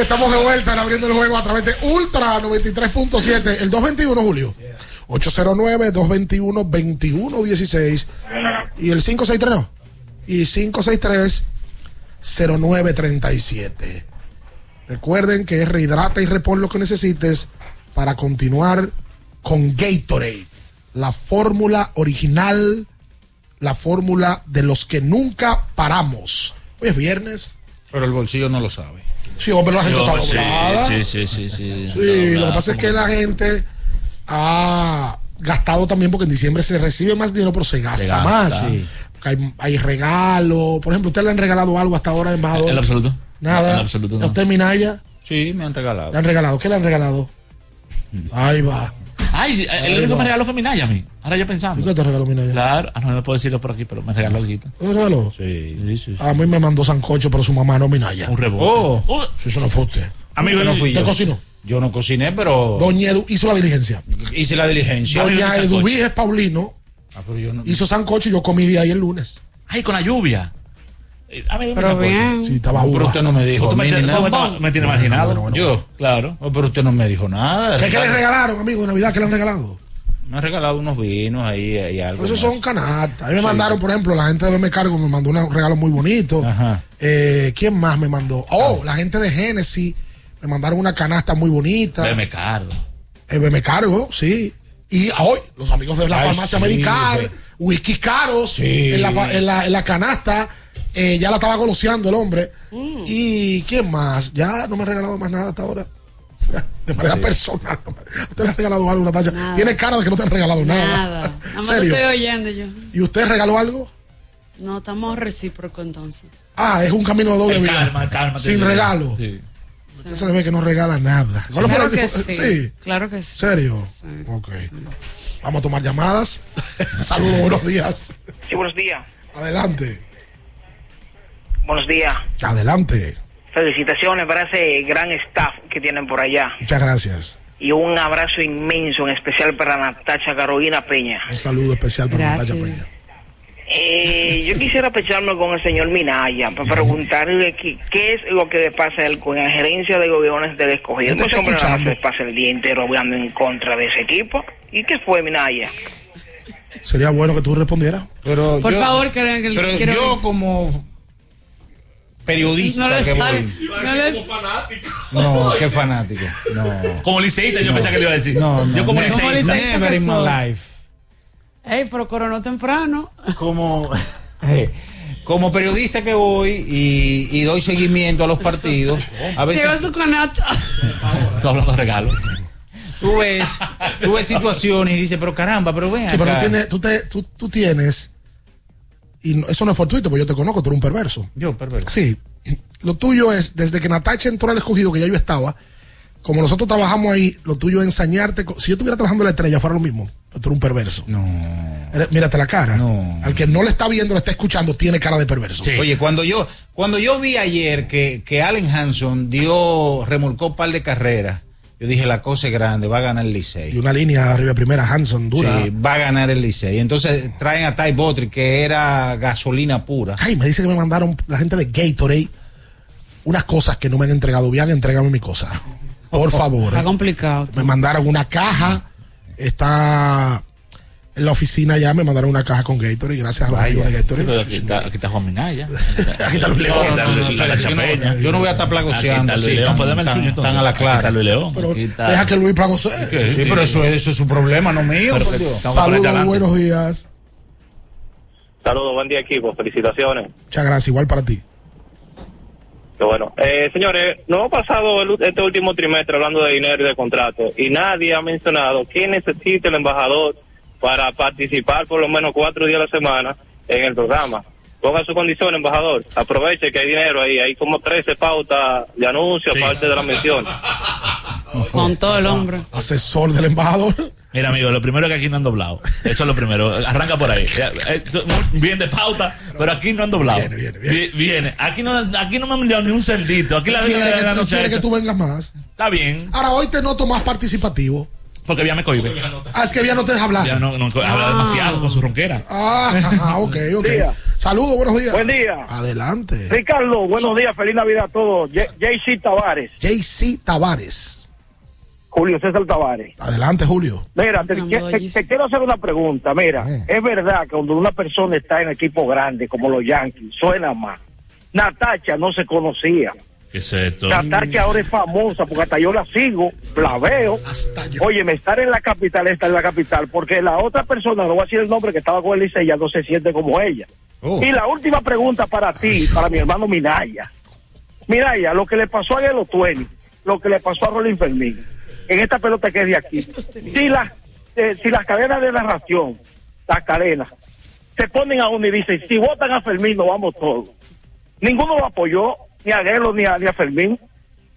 Estamos de vuelta en abriendo el juego a través de Ultra 93.7, el 221, Julio. 809-221-2116 y el 563 no. Y 563-0937. Recuerden que es rehidrata y repon lo que necesites para continuar con Gatorade, la fórmula original, la fórmula de los que nunca paramos. Hoy es viernes. Pero el bolsillo no lo sabe. Sí, hombre, la gente está sí, doblada. sí, sí, sí, sí. Sí, lo que pasa es que la gente ha gastado también porque en diciembre se recibe más dinero, pero se gasta, gasta, más. sí. Porque hay, hay regalos. Por ejemplo, ¿usted le han regalado algo hasta ahora, embajador? En absoluto. Nada. En absoluto no. ¿A usted, Minaya? Sí, me han regalado. ¿Le han regalado? ¿Qué le han regalado? Ahí va. Ay, el único que me regaló fue Minaya a mí. Ahora yo ¿Y pensando. qué te regaló Minaya? Claro. Ah, no, no puedo decirlo por aquí, pero me regaló algo. ¿Me regaló? Sí. Sí, sí, sí. A mí me mandó sancocho, pero su mamá no Minaya. Un rebote. Oh, Si eso no fue usted. amigo, no fui ¿Usted yo. cocinó? Yo no cociné, pero Doña Edu hizo la diligencia. hice la diligencia. Doña Eduviges Paulino Ah, pero yo no- hizo sancocho y yo comí de ahí el lunes. Ay, con la lluvia. Eh, A mí me Pero bien. Sí, estaba Pero usted no me dijo. Usted me, nada. no, me- tiene marginado. Yo. Claro. Pero usted no me dijo nada. ¿Qué, qué le regalaron, amigo, de Navidad? ¿Qué le han regalado? Me han regalado unos vinos ahí y algo. Esos más. son canastas. A mí me Sí. mandaron, por ejemplo, la gente de Me Cargo me mandó un regalo muy bonito. Ajá. Eh, ¿Quién más me mandó? Oh, la gente de Genesis Me mandaron una canasta muy bonita. Veme cargo. Eh, me cargo, sí. Y hoy, los amigos de la Ay, farmacia sí, medical, sí. whisky caros, Sí. en, la, en, la, en la canasta, eh, ya la estaba goloseando el hombre. Mm. ¿Y quién más? Ya no me ha regalado más nada hasta ahora. (laughs) De manera Sí. personal. ¿Usted le ha regalado algo, Natacha? Nada. Tiene cara de que no te han regalado nada. Nada. (laughs) Estoy oyendo yo. ¿Y usted regaló algo? No, estamos recíprocos entonces. Ah, es un camino de doble El el karma te Sin regalo. Sí. Usted se ve que no regala nada. ¿Cuál fue Claro que sí. sí. Claro que sí. ¿Serio? Ok. Vamos a tomar llamadas. (laughs) Saludos, buenos días. Sí, buenos días. Adelante. Buenos días. Adelante. Felicitaciones para ese gran staff que tienen por allá. Muchas gracias. Y un abrazo inmenso, en especial para Natacha Carolina Peña. Un saludo especial para. Natacha Peña. Eh, yo quisiera pecharme con el señor Minaya para preguntarle qué, qué es lo que le pasa a él con la gerencia de gobiernos del escogido. ¿Qué te Ese hombre se pasa el día entero hablando en contra de ese equipo. ¿Y qué fue Minaya? Sería bueno que tú respondieras. Pero Por favor, que, que Pero quiero- yo como periodista No que voy. No le- No, qué fanático. No. Como liceísta, yo pensaba que le iba a decir. No, no. Yo como ne- liceísta. Never in my life. Ey, pero coronó temprano. Como, eh, (laughs) como periodista que voy y, y doy seguimiento a los partidos, a veces Lleva su canasta. Estoy hablando de regalos. tú ves, tú ves situaciones y dices, pero caramba, pero ven Sí, pero tú tienes, tú, te- tú- tú tienes, y no- eso no es fortuito, porque yo te conozco, tú eres un perverso. Yo, perverso. Sí. Lo tuyo es, desde que Natacha entró al escogido, que ya yo estaba, como nosotros trabajamos ahí, lo tuyo es ensañarte. Si yo estuviera trabajando en la estrella, fuera lo mismo. Pero tú eres un perverso. No. Eres- Mírate la cara. Al que no le está viendo, le está escuchando, tiene cara de perverso. Oye, cuando yo, cuando yo vi ayer que, que Allen Hanson dio, remolcó un par de carreras, yo dije, la cosa es grande, va a ganar el Licey. Y una línea arriba primera, Hanson, dura. Sí, va a ganar el Licey. Entonces traen a Ty Botry, que era gasolina pura. Ay, me dice que me mandaron la gente de Gatorade unas cosas que no me han entregado. Bien, entrégame mi cosa. Por favor. Está complicado. Me mandaron una caja. Está en la oficina ya, me mandaron una caja con Gatorade. Gracias a los amigos de Gatorade. Pero aquí está, aquí está Juan Minaya. Aquí está Luis León. Yo no- voy a estar plagoseando, Aquí está sí, Luis León. tan- dame el tan- suyo entonces. tan a la Aquí clara. está Luis León. Pero Aquí está- deja que Luis Plagose. Sí, pero eso, eso es su problema, no mío. Saludos, buenos días. Saludos, buen día equipo, felicitaciones. Muchas gracias, igual para ti. Qué bueno. Eh, señores, no hemos pasado el- este último trimestre hablando de dinero y de contrato y nadie ha mencionado qué necesita el embajador para participar por lo menos cuatro días a la semana en el programa. Ponga su condición, embajador. Aproveche que hay dinero ahí. Hay como 13 pautas de anuncios, aparte de la mención. Con todo el hombre. Asesor del embajador. Mira, amigo, lo primero es que aquí no han doblado. Eso es lo primero. Arranca por ahí. Eh, Bien de pauta, pero aquí no han doblado. Viene, viene. Viene. Aquí no, aquí no me han enviado ni un cerdito. Aquí la vida que, que tú vengas más. Está bien. Ahora, hoy te noto más participativo. Porque ya me cohibe. Ah, es que ya no te deja hablar. Ya no, no habla Ah. demasiado con su ronquera. Ah, ajá, (laughs) ok, ok. día. Saludos, buenos días. Buen día. Adelante. Ricardo, buenos días, feliz Navidad a todos. JC Tavares, JC Tavares. Julio César Tavares. Adelante, Julio. Mira, te, te- te quiero hacer una pregunta. Mira, es verdad que cuando una persona está en equipo grande como los Yankees, suena más. Natacha no se conocía. ¿Qué es esto? Natacha ahora es famosa porque hasta yo la sigo, la veo. Oye, me estar en la capital, está en la capital, porque la otra persona, no voy a decir el nombre, que estaba con él y ya no se siente como ella. Oh. Y la última pregunta para ti, para mi hermano Minaya. Minaya, lo que le pasó a Gelo Tueni, lo que le pasó a Rolín Fermín, en esta pelota que es de aquí. Si las, eh, si las cadenas de narración, las cadenas, se ponen a uno y dicen, si votan a Fermín, nos vamos todos. Ninguno lo apoyó, ni a Gelo ni a, ni a Fermín.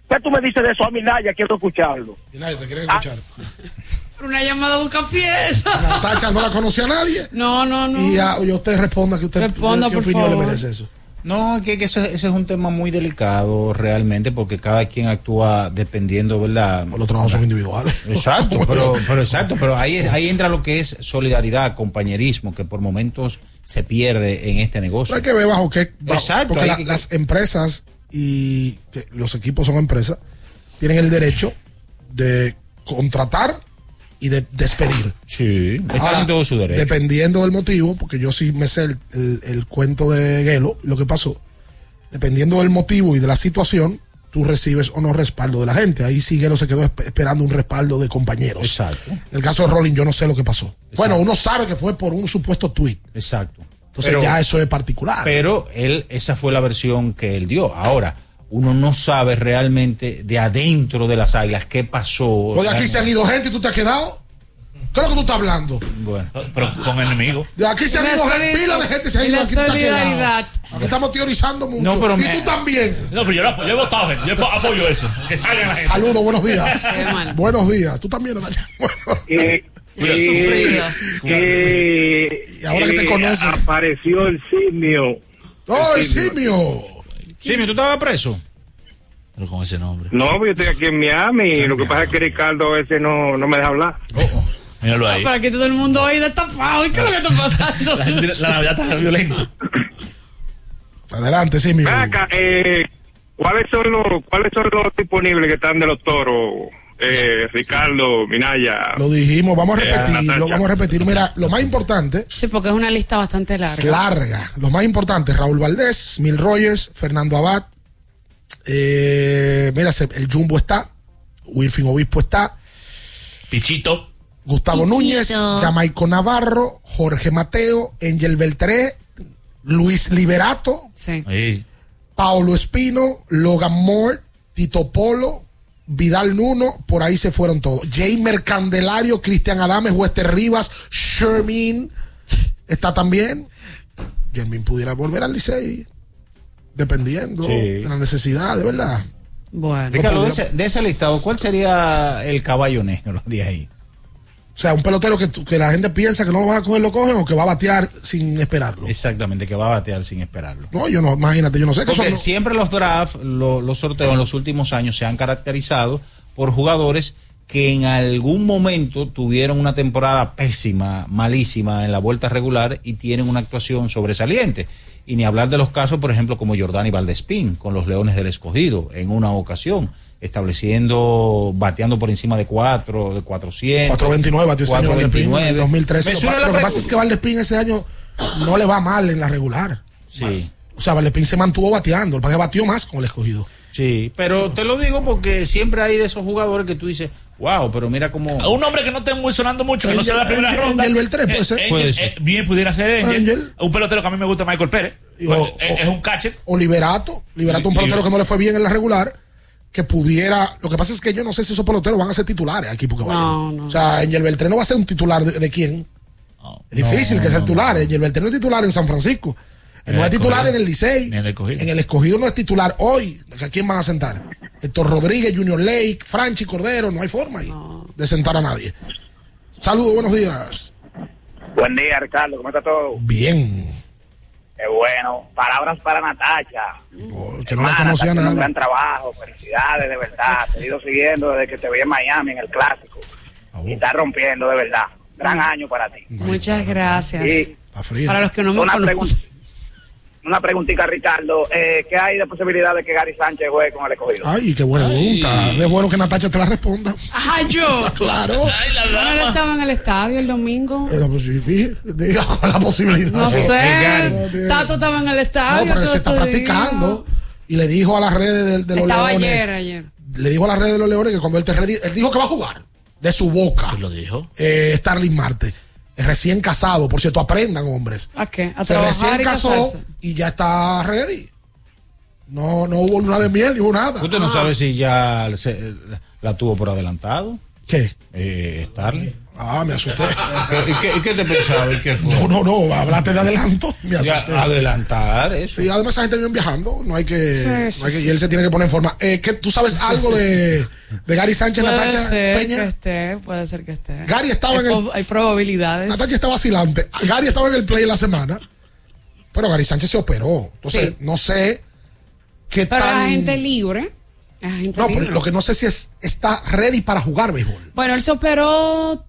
¿Qué tú me dices de eso a Minaya? Quiero escucharlo. Nadie te quiere escuchar. Una llamada busca pieza. Natacha no la conocía a nadie. No, no, no. Y, ya, y usted responda que usted Responda, qué por opinión favor. le merece eso. No, que, que eso, ese es un tema muy delicado realmente porque cada quien actúa dependiendo, ¿verdad? Los trabajos son individuales. Exacto, (laughs) pero, pero exacto, pero ahí, ahí entra lo que es solidaridad, compañerismo, que por momentos se pierde en este negocio. Pero hay que ver bajo qué. bajo- Exacto, porque hay la- que- las empresas y que los equipos son empresas, tienen el derecho de contratar y de despedir. Sí, en todo su derecho. Dependiendo del motivo, porque yo sí me sé el, el- el cuento de Gelo, lo que pasó. Dependiendo del motivo y de la situación, tú recibes o no respaldo de la gente. Ahí Siguero se quedó esp- esperando un respaldo de compañeros. Exacto. En el caso de Rolling, yo no sé lo que pasó. Bueno, uno sabe que fue por un supuesto tweet. Exacto. Entonces Pero- ya eso es particular. Pero él, esa fue la versión que él dio. Ahora, uno no sabe realmente de adentro de las águilas qué pasó. O de O sea, aquí se han ido gente y tú te has quedado. ¿Qué es lo que tú estás hablando? Bueno. Pero con enemigos. De aquí se han La ido pila de gente se ha y ido la aquí tú te has quedado. solidaridad. Aquí estamos teorizando mucho. No, pero y me- tú también. No, pero yo, apoyo, yo he votado, gente. Yo apoyo eso. Que salgan la gente. Saludos, buenos días. (laughs) Buenos días. Tú también, Natalia. (laughs) Bueno, Y, y- Y ahora que te y conocen. apareció el simio. ¡Oh, el simio! Sí, tú estabas preso. Pero con ese nombre. No, yo estoy aquí en Miami. Lo que pasa es que Ricardo ese no, no me deja hablar. Míralo ahí. Para que todo el mundo hoy destapado. ¿Qué es lo que está pasando? La, (laughs) gente- la Navidad está (laughs) violenta. Adelante, simio. Acá, eh, ¿cuáles son los cuáles son los disponibles que están de los toros? Eh, Ricardo, Minaya. Lo dijimos, vamos a Eh, repetirlo, Natacha. vamos a repetir. Mira, lo más importante, Sí, porque es una lista bastante es larga. larga. Lo más importante, Raúl Valdés, Mil Rogers, Fernando Abad. Eh, mira, el Jumbo está, Wilfin Obispo está, Pichito. Gustavo Pichito. Núñez, Jamaico Navarro, Jorge Mateo, Angel Beltré, Luis Liberato, Sí. Ahí. Paolo Espino, Logan Moore, Tito Polo, Vidal Nuno, por ahí se fueron todos. Jamer Candelario, Cristian Adames, Wester Rivas, Shermin, está también. Jermin pudiera volver al Licey, dependiendo Sí. de la necesidad, de verdad. Bueno. Ricardo, de ese, de ese listado, ¿cuál sería el caballo negro de ahí? O sea, un pelotero que, que la gente piensa que no lo van a coger, lo cogen o que va a batear sin esperarlo. Exactamente, que va a batear sin esperarlo. No, yo no, imagínate, yo no sé que Porque son- siempre los drafts, lo- los sorteos en los últimos años se han caracterizado por jugadores que en algún momento tuvieron una temporada pésima, malísima en la vuelta regular y tienen una actuación sobresaliente. Y ni hablar de los casos, por ejemplo, como Jordani Valdespín con los Leones del Escogido en una ocasión, estableciendo, bateando por encima de cuatro, de 400. 429 batió ese año Valdespín en 429. el 2013. Me Lo, lo que pasa es que Valdespín ese año no le va mal en la regular. Sí. O sea, Valdespín se mantuvo bateando, el que batió más con el escogido. Sí, pero te lo digo porque siempre hay de esos jugadores que tú dices, wow, pero mira cómo... Un hombre que no esté muy sonando mucho, que no sea la primera Angel- ronda. Angel Beltré, puede Eh, ser. Angel, Puede ser. eh, bien pudiera ser Angel. Angel. Un pelotero que a mí me gusta, Michael Pérez. Y Pues, o- eh, es, o- un catcher. O Liberato, Liberato un pelotero que no le fue bien en la regular, que pudiera, lo que pasa es que yo no sé si esos peloteros van a ser titulares aquí porque vayan. No, no. O sea, Angel Beltré no va a ser un titular de, de quién. Es difícil que sea titular. Angel Beltré no es titular en San Francisco. Él En no el es titular en el Licey. En el escogido. En el escogido no es titular hoy. ¿A quién van a sentar? Héctor Rodríguez, Junior Lake, Franchi Cordero. No hay forma ahí de sentar a nadie. Saludos, buenos días. Buen día, Ricardo. ¿Cómo está todo? Bien. Qué bueno. Palabras para Natacha. Oh, Que no la conocía haciendo un nada. gran trabajo. Felicidades, de verdad. Te he ido siguiendo desde que te vi en Miami, en el Clásico. Ah, Y está rompiendo, de verdad. Gran año para ti. Muchas gracias. Y Para los que no me conocen. Una preguntita, Ricardo. Eh, ¿Qué hay de posibilidad de que Gary Sánchez juegue con el escogido? Ay, qué buena pregunta. Es bueno que Natacha te la responda. Ajá, yo. (laughs) Claro. Bueno, él estaba en el estadio el domingo. Eh, pues, sí, sí, Diga cuál es la posibilidad. No sé. No, Tato estaba en el No, estadio. pero todo se está practicando. Y le dijo a las redes de, de los Estaba leones. ayer, ayer. Le dijo a las redes de los leones que cuando él te redi- él dijo que va a jugar. De su boca. lo dijo. Eh, Starling Marte. Recién casado. Por cierto, aprendan, hombres. ¿A qué? A Se recién y casó casarse. y ya está ready. No, no hubo luna de miel ni hubo nada. ¿Usted no sabe si ya se- la tuvo por adelantado? ¿Qué? Eh, Starling. Ah, me asusté. ¿Y qué, y qué te pensaba? ¿Y qué fue? No, no, no, hablaste de adelanto. Me Ya, asusté. adelantar eso. Sí, además esa gente viene viajando, no hay que, Sí, no hay que- sí, y él se tiene que poner en forma. Eh, ¿qué- ¿Tú sabes algo de, de Gary Sánchez, Puede Natacha ser que Peña? esté, puede ser que esté. Gary estaba hay en el- Hay probabilidades. Natacha está vacilante. Gary estaba en el play la semana, pero Gary Sánchez se operó. Entonces, Sí. no sé qué Pero tan... la gente libre. La gente No, pero lo que no sé si es, está ready para jugar béisbol. Bueno, él se operó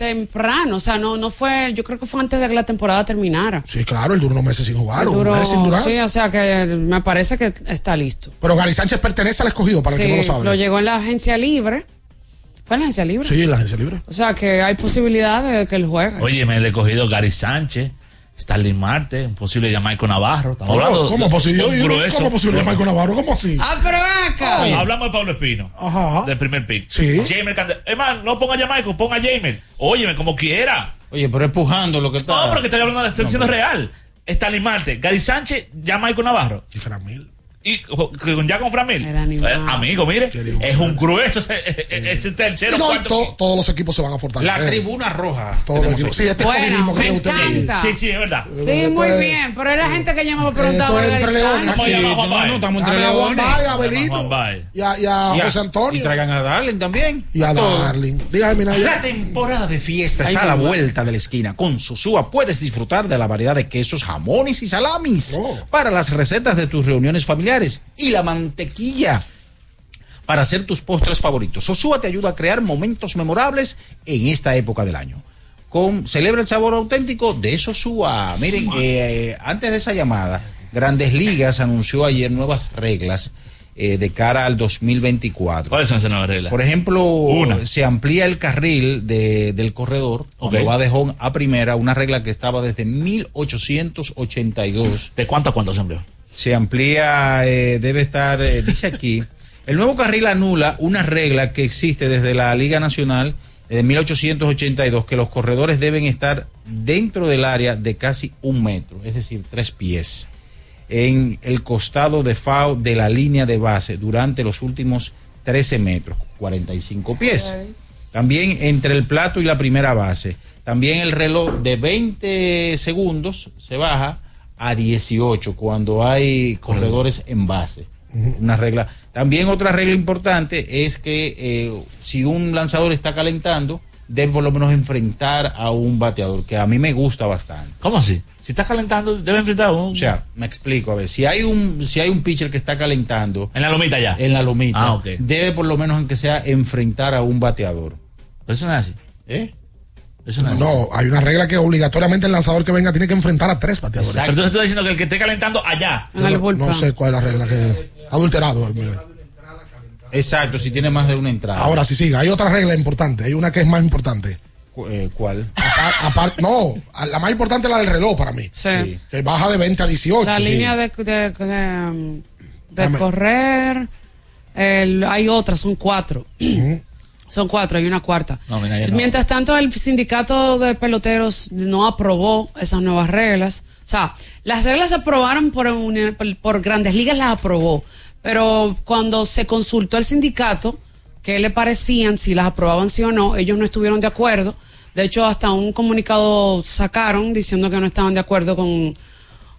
temprano, o sea, no, no fue, yo creo que fue antes de que la temporada terminara. Sí, claro, él duró unos meses sin jugar, o un Duró- mes sin durar. sí, o sea que me parece que está listo. Pero Gary Sánchez pertenece al escogido, para el que no lo sabe. lo llegó en la agencia libre. ¿Fue en la agencia libre? Sí, la agencia libre. O sea que hay posibilidad de que él juegue. Oye, me he cogido Gary Sánchez, Starling Marte, un posible Jamaico Navarro. Estamos ¿Cómo, hablando ¿Cómo de- posible? ¿Cómo posible, Marco Navarro? ¿Cómo así? Ah, pero acá. Oh, hablamos de Pablo Espino. Ajá. Del primer pick. Sí. Jamer Candel. Es más, no ponga Jamaico, ponga a Jamer. Óyeme, como quiera. Oye, pero es pujando lo que está. No, porque estoy hablando de estoy diciendo real. Starling Marte, Gary Sánchez, Jamaico Navarro. Y Framil. Y con- ya con Framil. Eh, amigo, mire, es un grueso ese, ese tercero, no, cuarto. to- todos los equipos se van a fortalecer. La tribuna roja. Todos los equipos. Sí, este Bueno, que me usted encanta. Sí, sí, es verdad. Sí, muy bien. Pero es la gente que yo me preguntaba. Esto es entre leones. Sí, no, no, estamos entre leones. A y a, y a Y a- José Antonio Y traigan a Darling también. y a. Darling. Dígame, La ya. temporada de fiesta está a la vuelta de la esquina. Con Sosúa puedes disfrutar de la variedad de quesos, jamones y salamis Oh. para las recetas de tus reuniones familiares y la mantequilla para hacer tus postres favoritos. Sosúa te ayuda a crear momentos memorables en esta época del año. Con, celebra el sabor auténtico de Sosúa. Miren, eh, antes de esa llamada, Grandes Ligas anunció ayer nuevas reglas eh, de cara al 2024. ¿Cuáles son esas nuevas reglas? Por ejemplo, Una. se amplía el carril de- del corredor cuando Ok. va de home a primera, una regla que estaba desde 1882. ¿De cuánto a cuánto se amplió? Se amplía, eh, debe estar, eh, dice aquí, (laughs) el nuevo carril anula una regla que existe desde la Liga Nacional de 1882, que los corredores deben estar dentro del área de casi un metro, es decir, tres pies, en el costado de FAO de la línea de base durante los últimos 13 metros, 45 pies. También entre el plato y la primera base. También el reloj de 20 segundos se baja a 18 cuando hay corredores en base. Una regla. También otra regla importante es que eh, si un lanzador está calentando, debe por lo menos enfrentar a un bateador, que a mí me gusta bastante. ¿Cómo así? Si está calentando, debe enfrentar a un. O sea, me explico, a ver, si hay un, si hay un pitcher que está calentando en la lomita ya. en la lomita, Ah, ok. debe por lo menos aunque sea enfrentar a un bateador. Pero eso no es así. ¿Eh? Eso no hay una regla que obligatoriamente el lanzador que venga tiene que enfrentar a tres bateadores. Pero tú estás diciendo que el que esté calentando allá. En el No, no sé cuál es la regla que adulterado. Exacto, si tiene más de una entrada. Ahora sí, sí, hay otra regla importante, hay una que es más importante. Eh, ¿Cuál? Apar- apar- no, la más importante es la del reloj para mí. Sí. Que baja de 20 a 18. La sí. línea de, de, de, de Dame. correr. el- hay otras, son cuatro. Son cuatro, hay una cuarta. No, mira, ya no. Mientras tanto, el sindicato de peloteros no aprobó esas nuevas reglas. O sea, las reglas se aprobaron por, por Grandes Ligas, las aprobó. Pero cuando se consultó al sindicato, qué le parecían, si las aprobaban sí o no, ellos no estuvieron de acuerdo. De hecho, hasta un comunicado sacaron diciendo que no estaban de acuerdo con,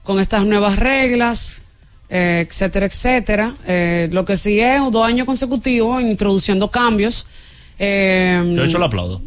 con estas nuevas reglas, eh, etcétera, etcétera. Eh, lo que sigue es dos años consecutivos introduciendo cambios. Eh, Yo eso lo aplaudo.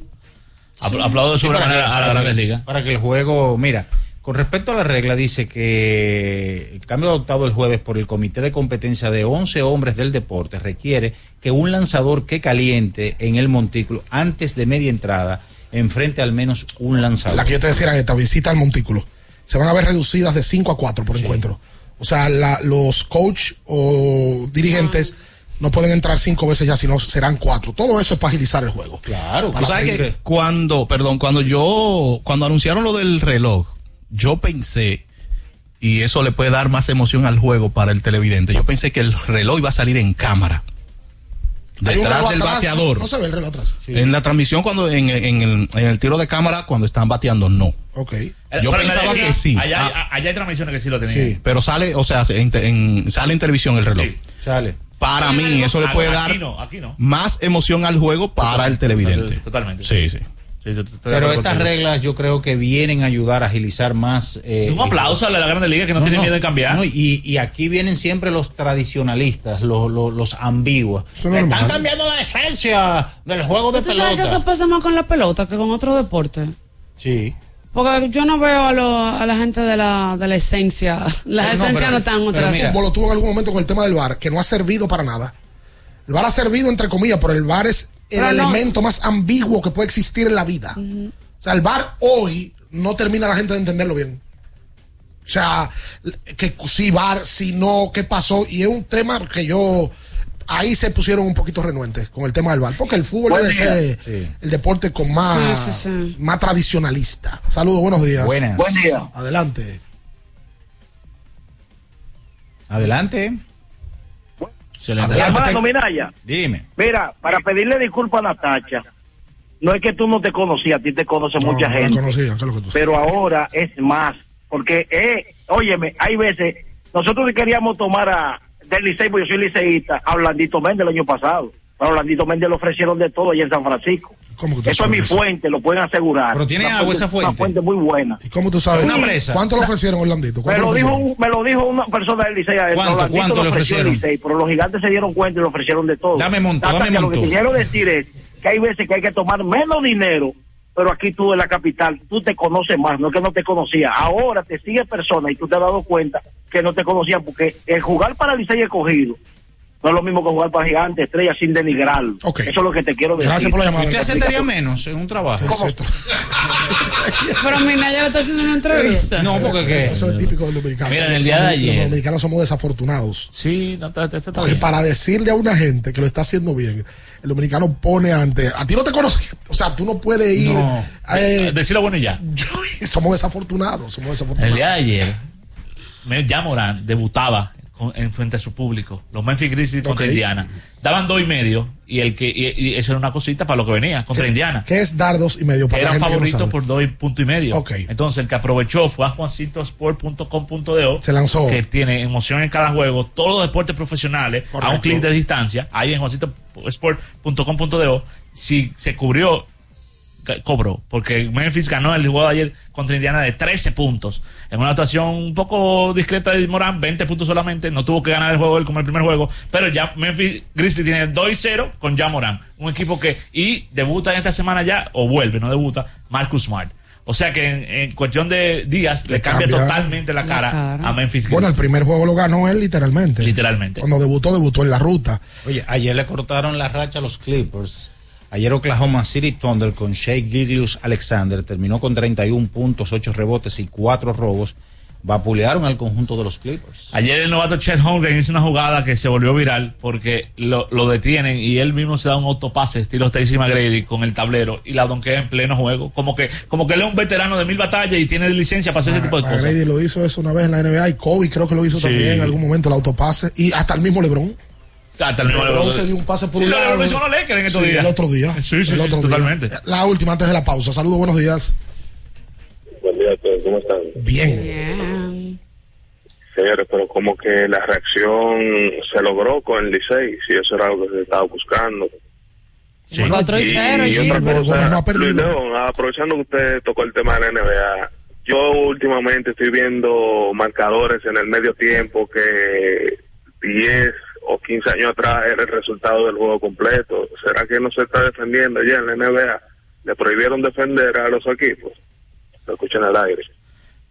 Apl- Aplaudo de Sí, sobremanera que- a la Grandes Ligas. Para que el juego, mira, con respecto a la regla, dice que el cambio adoptado el jueves por el Comité de Competencia de 11 hombres del deporte requiere que un lanzador que caliente en el montículo antes de media entrada enfrente al menos un lanzador. La que yo te decía era esta visita al montículo. Se van a ver reducidas de 5 a 4 por encuentro. O sea, la- los coach o dirigentes no pueden entrar cinco veces ya, sino serán cuatro. Todo eso es para agilizar el juego. Claro, Para sabes seguir- que cuando, perdón, cuando yo, cuando anunciaron lo del reloj, yo pensé, y eso le puede dar más emoción al juego para el televidente, yo pensé que el reloj iba a salir en cámara. Detrás del atrás, bateador. No, se ve el reloj atrás. En la transmisión, cuando en, en el, en el tiro de cámara, cuando están bateando, no. Ok. Yo pero pensaba que sí. Allá, Ah. allá hay transmisiones que sí lo tenían. Sí, pero sale, o sea, en, en- sale en televisión el reloj. Sí. Sale. Para Sí, mí, eso le puede aquí dar no, aquí no. más emoción al juego para el televidente. Totalmente. Sí, sí. Sí, Pero estas contigo. reglas yo creo que vienen a ayudar a agilizar más. eh, Un aplauso a la Grande Liga que no, tiene miedo de cambiar. no, y, y aquí vienen siempre los tradicionalistas, los, los, los ambiguos. Le están cambiando la esencia del juego de ¿Tú sabes que eso pelota. pasa más con la pelota que con otro deporte? Sí. Porque yo no veo a, lo- a la gente de la, de la esencia. Las no, esencias pero- no están otras. el fútbol lo tuvo en algún momento con el tema del VAR, que no ha servido para nada. El VAR ha servido, entre comillas, pero el VAR es el Pero no. elemento más ambiguo que puede existir en la vida. O sea, el VAR hoy no termina la gente de entenderlo bien. O sea, que si VAR, si no, qué pasó. Y es un tema que yo ahí se pusieron un poquito renuentes con el tema del bar, porque el fútbol Buen debe día. ser Sí. el deporte con más, Sí, sí, sí. más tradicionalista. Saludos, buenos días. Buenas. Buen día. Adelante. Adelante. Mi hermano Minaya, Dime. mira, para pedirle disculpas a Natacha, no es que tú no te conocías, a ti te conoce No, mucha no gente, conocía, ¿qué es lo que tú pero ahora es más, porque, eh, óyeme, hay veces, nosotros queríamos tomar a, del Licey, porque yo soy liceísta, a Orlandito Méndez el año pasado, a Orlandito Méndez le ofrecieron de todo allá en San Francisco. ¿Cómo que tú Eso es mi fuente, lo pueden asegurar. Pero tiene Una agua esa Una fuente. fuente muy buena. ¿Y cómo tú sabes? Una presa. ¿Cuánto le ofrecieron Orlandito? Me ¿Cuánto lo, dijo, me lo dijo una persona del Licey. ¿Cuánto, Orlandito cuánto el ofrecieron? Licey, pero los gigantes se dieron cuenta y le ofrecieron de todo. Dame monto, dame Lo que monto. quiero decir es que hay veces que hay que tomar menos dinero, pero aquí tú en la capital, tú te conoces más, no es que no te conocía. Ahora te sigue personas y tú te has dado cuenta que no te conocían, porque el jugar para Licey escogido no es lo mismo que jugar para gigantes, estrellas sin denigrarlo. Eso es lo que te quiero decir. Gracias por la llamada. ¿Usted aceptaría menos en un trabajo? (laughs) Pero Minaya le está haciendo una entrevista. No, porque ¿qué? Eso es típico del dominicano. Mira, en el día de Los ayer- dominicanos somos desafortunados. Sí, no, está, está- está Porque bien. para decirle a una gente que lo está haciendo bien, el dominicano pone ante. A ti no te conoce. O sea, tú no puedes ir. No. eh, Decirlo bueno y ya. (laughs) somos desafortunados. Somos El desafortunados. día de ayer, me- ya Morán debutaba con- en frente a su público. Los Memphis Grizzlies contra. Indiana. Daban dos y medio y el que y, y eso era una cosita para lo que venía contra Indiana. ¿Qué es dar dos y medio para Eran no favoritos sabe? por dos y punto y medio. Ok. Entonces el que aprovechó fue a juancitosport.com.de. Se lanzó. Que tiene emoción en cada juego, todos los deportes profesionales a un clic de distancia. Ahí en juancitosport.com.de. Si se cubrió cobró, porque Memphis ganó el juego de ayer contra Indiana de 13 puntos, en una actuación un poco discreta de Morán, 20 puntos solamente, no tuvo que ganar el juego él como el primer juego, pero ya Memphis Grizzlies tiene 2 y 0 con ya Morán, un equipo que, y debuta en esta semana ya, o vuelve, no debuta, Marcus Smart. O sea que en, en cuestión de días le, Le cambia, cambia totalmente la cara, a Memphis Bueno, el primer juego lo ganó él literalmente. Literalmente. Cuando debutó, debutó en la ruta. Oye, ayer le cortaron la racha a los Clippers. Ayer Oklahoma City Thunder con Shea Giglius Alexander terminó con 31 puntos, 8 rebotes y 4 robos. Vapulearon al conjunto de los Clippers. Ayer el novato Chet Holmgren hizo una jugada que se volvió viral porque lo, lo detienen y él mismo se da un autopase estilo Stacy McGrady con el tablero y la donkea en pleno juego. Como que, como que él es un veterano de mil batallas y tiene licencia para hacer ese tipo de cosas. Brady lo hizo eso una vez en la NBA y Kobe creo que lo hizo Sí. también en algún momento, el autopase. Y hasta el mismo LeBron. Hasta el mismo LeBron se dio un pase por Sí, un lo- lado. lo mencionó Lakers en estos Sí, días. El otro día. Sí, sí, el sí, otro día. totalmente. La última antes de la pausa. Saludos, buenos días. Buen día a todos, ¿cómo están? Bien. Señores, pero como que la reacción se logró con el Licey, si eso era algo que se estaba buscando. Sí. Cuatro y cero, y Gil. otra Pero cosa, Gómez no ha perdido. Luis León, aprovechando que usted tocó el tema de la NBA, yo últimamente estoy viendo marcadores en el medio tiempo que 10 o 15 años atrás era el resultado del juego completo. ¿Será que no se está defendiendo ya en la NBA? ¿Le prohibieron defender a los equipos? Lo escuchan al aire.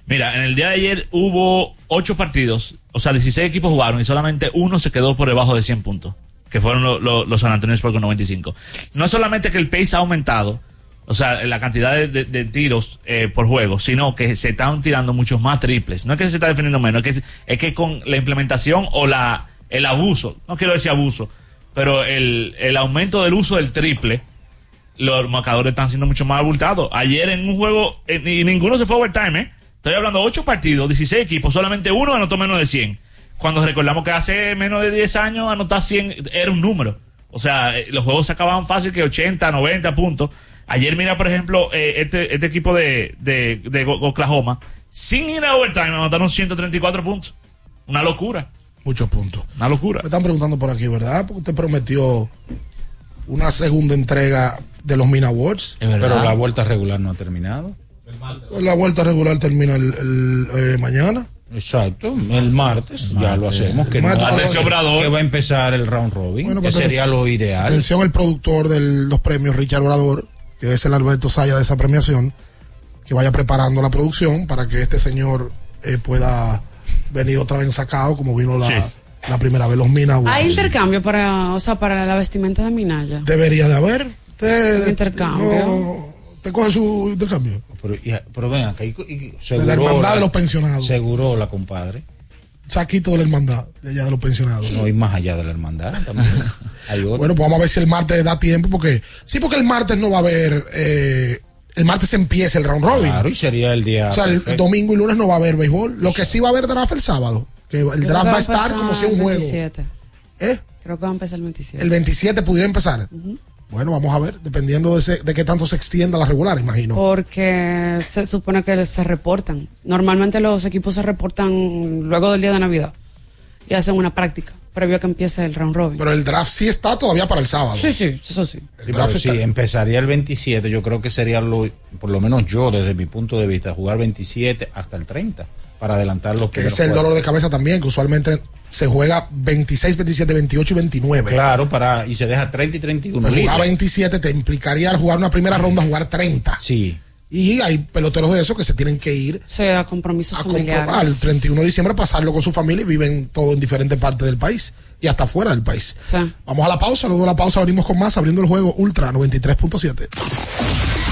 Mira, en el día de ayer hubo ocho partidos, o sea, 16 equipos jugaron y solamente uno se quedó por debajo de 100 puntos, que fueron lo- lo- los San Antonio Spurs con 95. No es solamente que el pace ha aumentado, o sea, la cantidad de, de- de tiros eh, por juego, sino que se están tirando muchos más triples. No es que se está defendiendo menos, es que, es que con la implementación o la el abuso, no quiero decir abuso, pero el, el aumento del uso del triple, los marcadores están siendo mucho más abultados. Ayer en un juego, y ninguno se fue a overtime, ¿eh? Estoy hablando de 8 partidos, 16 equipos, solamente uno anotó menos de 100. Cuando recordamos que hace menos de 10 años anotar 100 era un número. O sea, eh, los juegos se acababan fácil que 80, 90 puntos. Ayer mira, por ejemplo, eh, este, este equipo de, de, de Oklahoma, sin ir a overtime, anotaron 134 puntos. Una locura. Muchos puntos. Una locura. Me están preguntando por aquí, ¿verdad? Porque usted prometió una segunda entrega de los Mina Awards. Pero la vuelta regular no ha terminado. La vuelta regular termina el, el, eh, mañana. Exacto, el martes ya lo hacemos. Que, no- Martes. Atención, que va a empezar el round robin, Bueno, que pues, sería lo ideal. Atención, el productor de los premios, Richard Obrador, que es el Alberto Saya de esa premiación, que vaya preparando la producción para que este señor eh, pueda venir otra vez sacado como vino la, la primera vez, los Mina Awards. Hay intercambio para, o sea, para la vestimenta de Minaya. Debería de haber. Usted, Un intercambio. no, ¿Te coge su intercambio? Pero, y- pero ven acá, y- y- de la hermandad de los pensionados. Seguro la compadre. saquito de la hermandad, de allá de los pensionados. No, y más allá de la hermandad también. (laughs) Hay otro. Bueno, pues vamos a ver si el martes da tiempo, porque sí, porque el martes no va a haber, eh, el martes empieza el round robin. Claro, y sería el día. o sea, el perfecto. domingo y lunes no va a haber béisbol. Lo que sí va a haber draft el sábado, que el draft va a estar como si un el juego. 27. ¿Eh? Creo que va a empezar el 27. El 27 pudiera empezar. Bueno, vamos a ver, dependiendo de, ese- de qué tanto se extienda la regular, imagino. Porque se supone que se reportan. Normalmente los equipos se reportan luego del día de Navidad y hacen una práctica previo a que empiece el round robin. Pero el draft sí está todavía para el sábado. Sí, sí, eso sí. El Pero draft sí, está- empezaría el 27. Yo creo que sería lo, por lo menos yo, desde mi punto de vista, jugar 27 hasta el 30 para adelantar los que es el dolor de cabeza también, que usualmente se juega 26, 27, 28 y 29. Claro, para y se deja 30 y 31 Pues jugar libres. 27 te implicaría al jugar una primera ronda jugar 30. Sí. Y hay peloteros de esos que se tienen que ir sea compromisos a familiares. comprobar al 31 de diciembre, pasarlo con su familia y viven todo en diferentes partes del país y hasta fuera del país. Sí. Vamos a la pausa, luego de la pausa abrimos con más, abriendo el juego Ultra 93.7.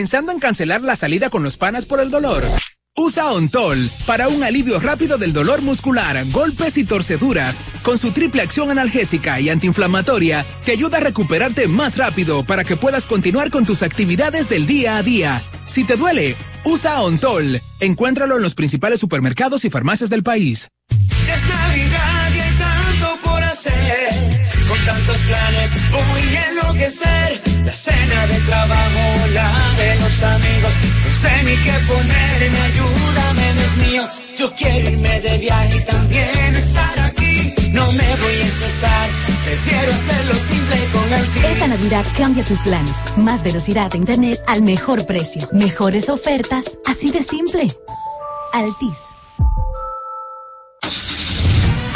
Pensando en cancelar la salida con los panas por el dolor. Usa Ontol para un alivio rápido del dolor muscular, golpes y torceduras. Con su triple acción analgésica y antiinflamatoria, te ayuda a recuperarte más rápido para que puedas continuar con tus actividades del día a día. Si te duele, usa Ontol. Encuéntralo en los principales supermercados y farmacias del país. Ya es Navidad y hay tanto por hacer. Con tantos planes voy enloquecer. La cena de trabajo, la de los amigos. No sé ni qué ponerme, ayúdame, Dios mío. Yo quiero irme de viaje y también estar aquí. No me voy a estresar, prefiero hacerlo simple con Altis. Esta Navidad cambia tus planes. Más velocidad de internet al mejor precio. Mejores ofertas, así de simple. Altis.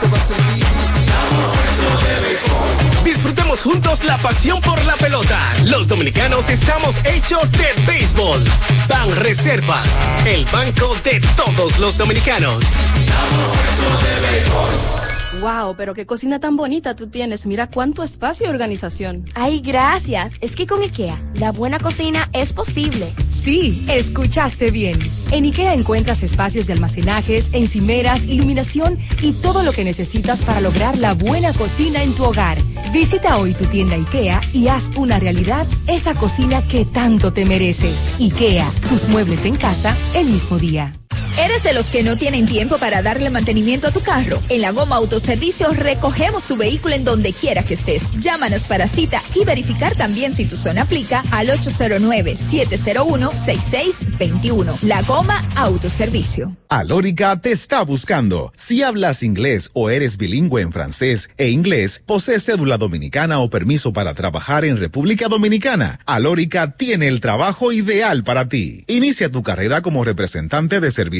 se Disfrutemos juntos la pasión por la pelota. Los dominicanos estamos hechos de béisbol. Ban Reservas, el banco de todos los dominicanos. Wow, pero qué cocina tan bonita tú tienes. Mira cuánto espacio y organización. Ay, gracias. Es que con IKEA, la buena cocina es posible. Sí, escuchaste bien. En IKEA encuentras espacios de almacenajes, encimeras, iluminación y todo lo que necesitas para lograr la buena cocina en tu hogar. Visita hoy tu tienda IKEA y haz una realidad esa cocina que tanto te mereces. IKEA, tus muebles en casa el mismo día. ¿Eres de los que no tienen tiempo para darle mantenimiento a tu carro? En la Goma Autoservicio recogemos tu vehículo en donde quiera que estés. Llámanos para cita y verificar también si tu zona aplica al 809-701-6621. La Goma Autoservicio. Alórica te está buscando. Si hablas inglés o eres bilingüe en francés e inglés, posees cédula dominicana o permiso para trabajar en República Dominicana, Alórica tiene el trabajo ideal para ti. Inicia tu carrera como representante de servicio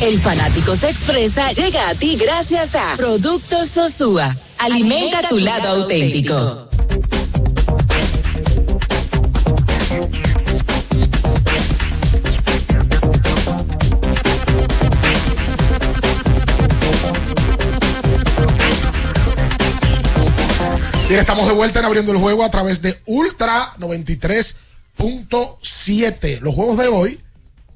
El fanático se expresa llega a ti gracias a Productos Sosúa. Alimenta tu lado auténtico. Bien, estamos de vuelta en abriendo el juego a través de Ultra 93.7. Los juegos de hoy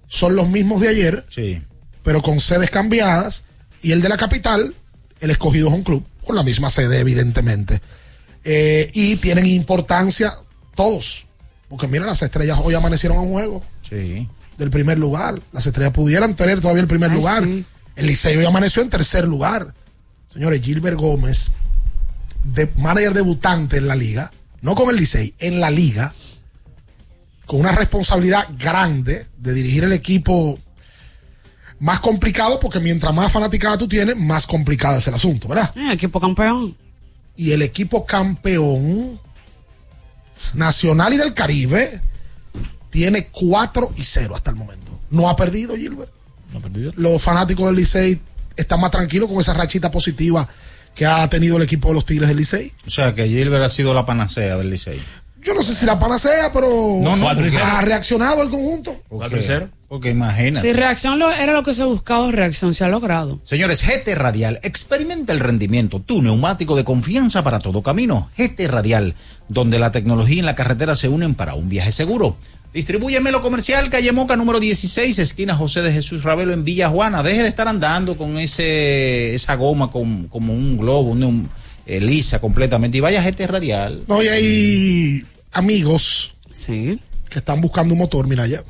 son los mismos de ayer, Sí. pero con sedes cambiadas. Y el de la capital, el escogido es un club, con la misma sede, evidentemente. Eh, y tienen importancia todos. Porque mira, las estrellas hoy amanecieron a un juego Sí. del primer lugar. Las estrellas pudieran tener todavía el primer Ay, lugar. sí. El Liceo hoy amaneció en tercer lugar. Señores, Gilbert Gómez, de manager debutante en la liga, no con el Licey, en la liga, con una responsabilidad grande de dirigir el equipo más complicado, porque mientras más fanaticada tú tienes, más complicado es el asunto, ¿verdad? Eh, equipo campeón. Y el equipo campeón nacional y del Caribe tiene 4 y 0 hasta el momento. No ha perdido, Gilbert. No ha perdido. Los fanáticos del Licey están más tranquilos con esa rachita positiva que ha tenido el equipo de los Tigres del Licey. O sea que Gilbert ha sido la panacea del Licey. Yo no sé si la panacea, pero No, no, ha reaccionado el conjunto. Porque, porque imagínate. Si reacción lo- era lo que se buscaba, reacción se ha logrado. Señores, GT Radial, experimenta el rendimiento, tu neumático de confianza para todo camino. GT Radial, donde la tecnología y la carretera se unen para un viaje seguro. Distribúyemelo comercial, calle Moca, número 16, esquina José de Jesús Ravelo en Villa Juana. Deje de estar andando con ese esa goma con- como un globo, un, un- eh, lisa completamente. Y vaya GT Radial. No, y hay amigos sí. que están buscando un motor, mira ya,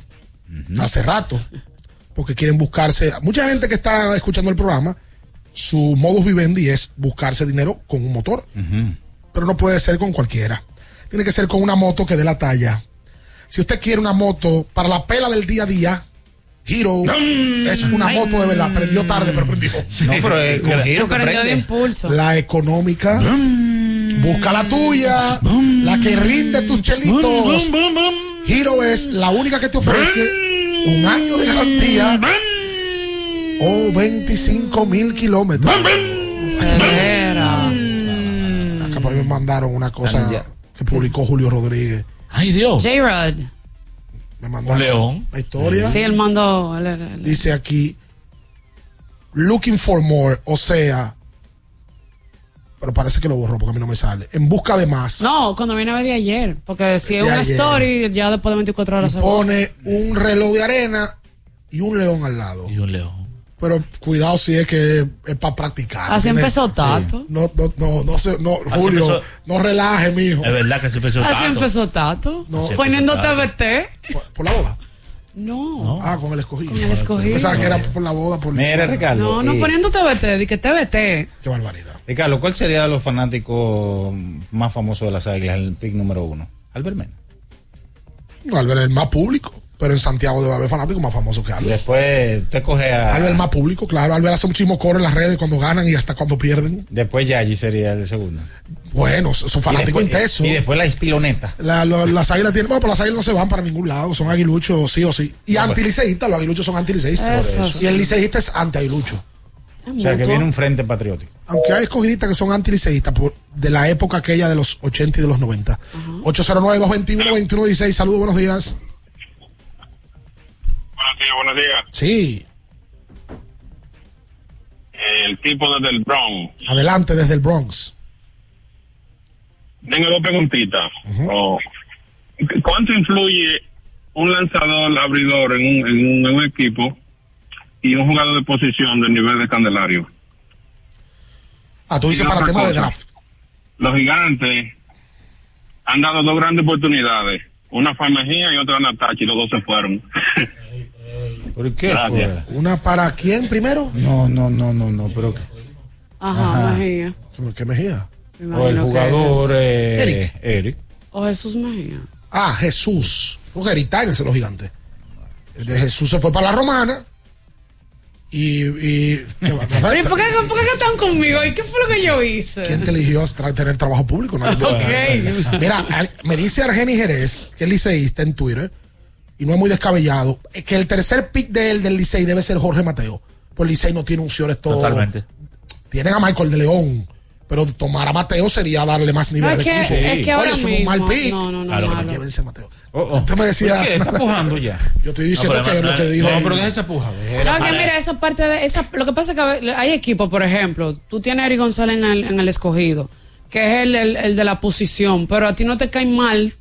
hace rato, porque quieren buscarse, mucha gente que está escuchando el programa, su modus vivendi es buscarse dinero con un motor, pero no puede ser con cualquiera. Tiene que ser con una moto que dé la talla. Si usted quiere una moto para la pela del día a día, Hero es una moto de verdad. Prendió tarde, pero prendió. No, pero es con Hero que Prendió de impulso. La económica. Busca la tuya. La que rinde tus chelitos. Hero es la única que te ofrece un año de garantía o 25 mil kilómetros. Acá por ahí me mandaron una cosa que publicó Julio Rodríguez. Ay, Dios. J-Rod. Me mandaron León. la historia. Sí, él mandó. Dice aquí, looking for more, o sea, pero parece que lo borró porque a mí no me sale. En busca de más. No, cuando viene a ver de ayer. Porque si Es una ayer. story, ya después de 24 horas y se borra. pone un reloj de arena y un león al lado. Y un león. Pero cuidado si es que es para practicar. Así empezó Tato. No, no, no, no, se- no, Así Julio, empezó- no relaje, mijo. Es verdad que se empezó Así tanto. empezó Tato. No. Así empezó Poniendo Tato. TBT. ¿Por, por la boda? No. Ah, con el escogido. Con el escogido. Pensaba que era por la boda. Por Mira, Ricardo. No, no eh, poniendo TBT, di que TBT. Qué barbaridad. Ricardo, ¿cuál sería de los fanáticos más famosos de las águilas, el pick número uno? Albert Mena. No, Albert es el más público. Pero en Santiago debe haber fanáticos más famosos que Albert. Después usted coge a. Albert más público, claro. Albert hace muchísimo coro en las redes cuando ganan y hasta cuando pierden. Después Yayi sería el segundo. Bueno, son fanáticos y después, intensos. Y después la espiloneta. La- lo- las águilas tienen, bueno, pero las águilas no se van para ningún lado, son aguiluchos sí o sí. Y antiliceístas, los aguiluchos son antiliceístas. Eso. Y el liceísta es anti-aguilucho. O sea, que viene un frente patriótico. Aunque hay escogidistas que son antiliceístas por, de la época aquella de los 80 y de los 90. 809-221-2116, saludos, buenos días. Buenos días, buenos días. Sí, El tipo desde el Bronx. adelante desde el Bronx. Tengo dos preguntitas. Oh, ¿Cuánto influye un lanzador abridor en un, en un- en un equipo y un jugador de posición del nivel de Candelario? Ah, tú dices para otra tema de draft. Los gigantes han dado dos grandes oportunidades. Una fue Mejía y otra Natachi, y los dos se fueron. (laughs) ¿Por qué Gracias. fue? ¿Una para quién primero? No, no, no, no, no, pero. Ajá, Ajá. Mejía. ¿Qué, qué Mejía? Me O el jugador es. eh, Eric. Eric. O Jesús Mejía. Ah, Jesús. Porque Eric de los gigantes. El de Jesús se fue para la romana. Y. y Pero, ¿y ¿por, qué, ¿Por qué están conmigo? ¿Y qué fue lo que yo hice? ¿Quién te eligió a tra- tener trabajo público? No, Ok. Mira, me dice Argeni Jerez, que es liceísta en Twitter, y no es muy descabellado, es que el tercer pick de él del Licey debe ser Jorge Mateo. Pues el Licey no tiene un todo. Totalmente. Tienen a Michael de León. Pero tomar a Mateo sería darle más nivel No, de es que- equipo. es que ahora Oye, es un mal mismo- pick. no, no, no, Claro, a Mateo. Oh, oh. Usted me decía. ¿Por qué? ¿Está pujando ya? (laughs) Yo estoy diciendo que no, lo que no, dijo. no, pero deja esa puja. No, que mira, esa parte de esa, lo que pasa es que hay equipos, por ejemplo, tú tienes a Eric González en el, en el escogido, que es el, el, el de la posición, pero a ti no te cae mal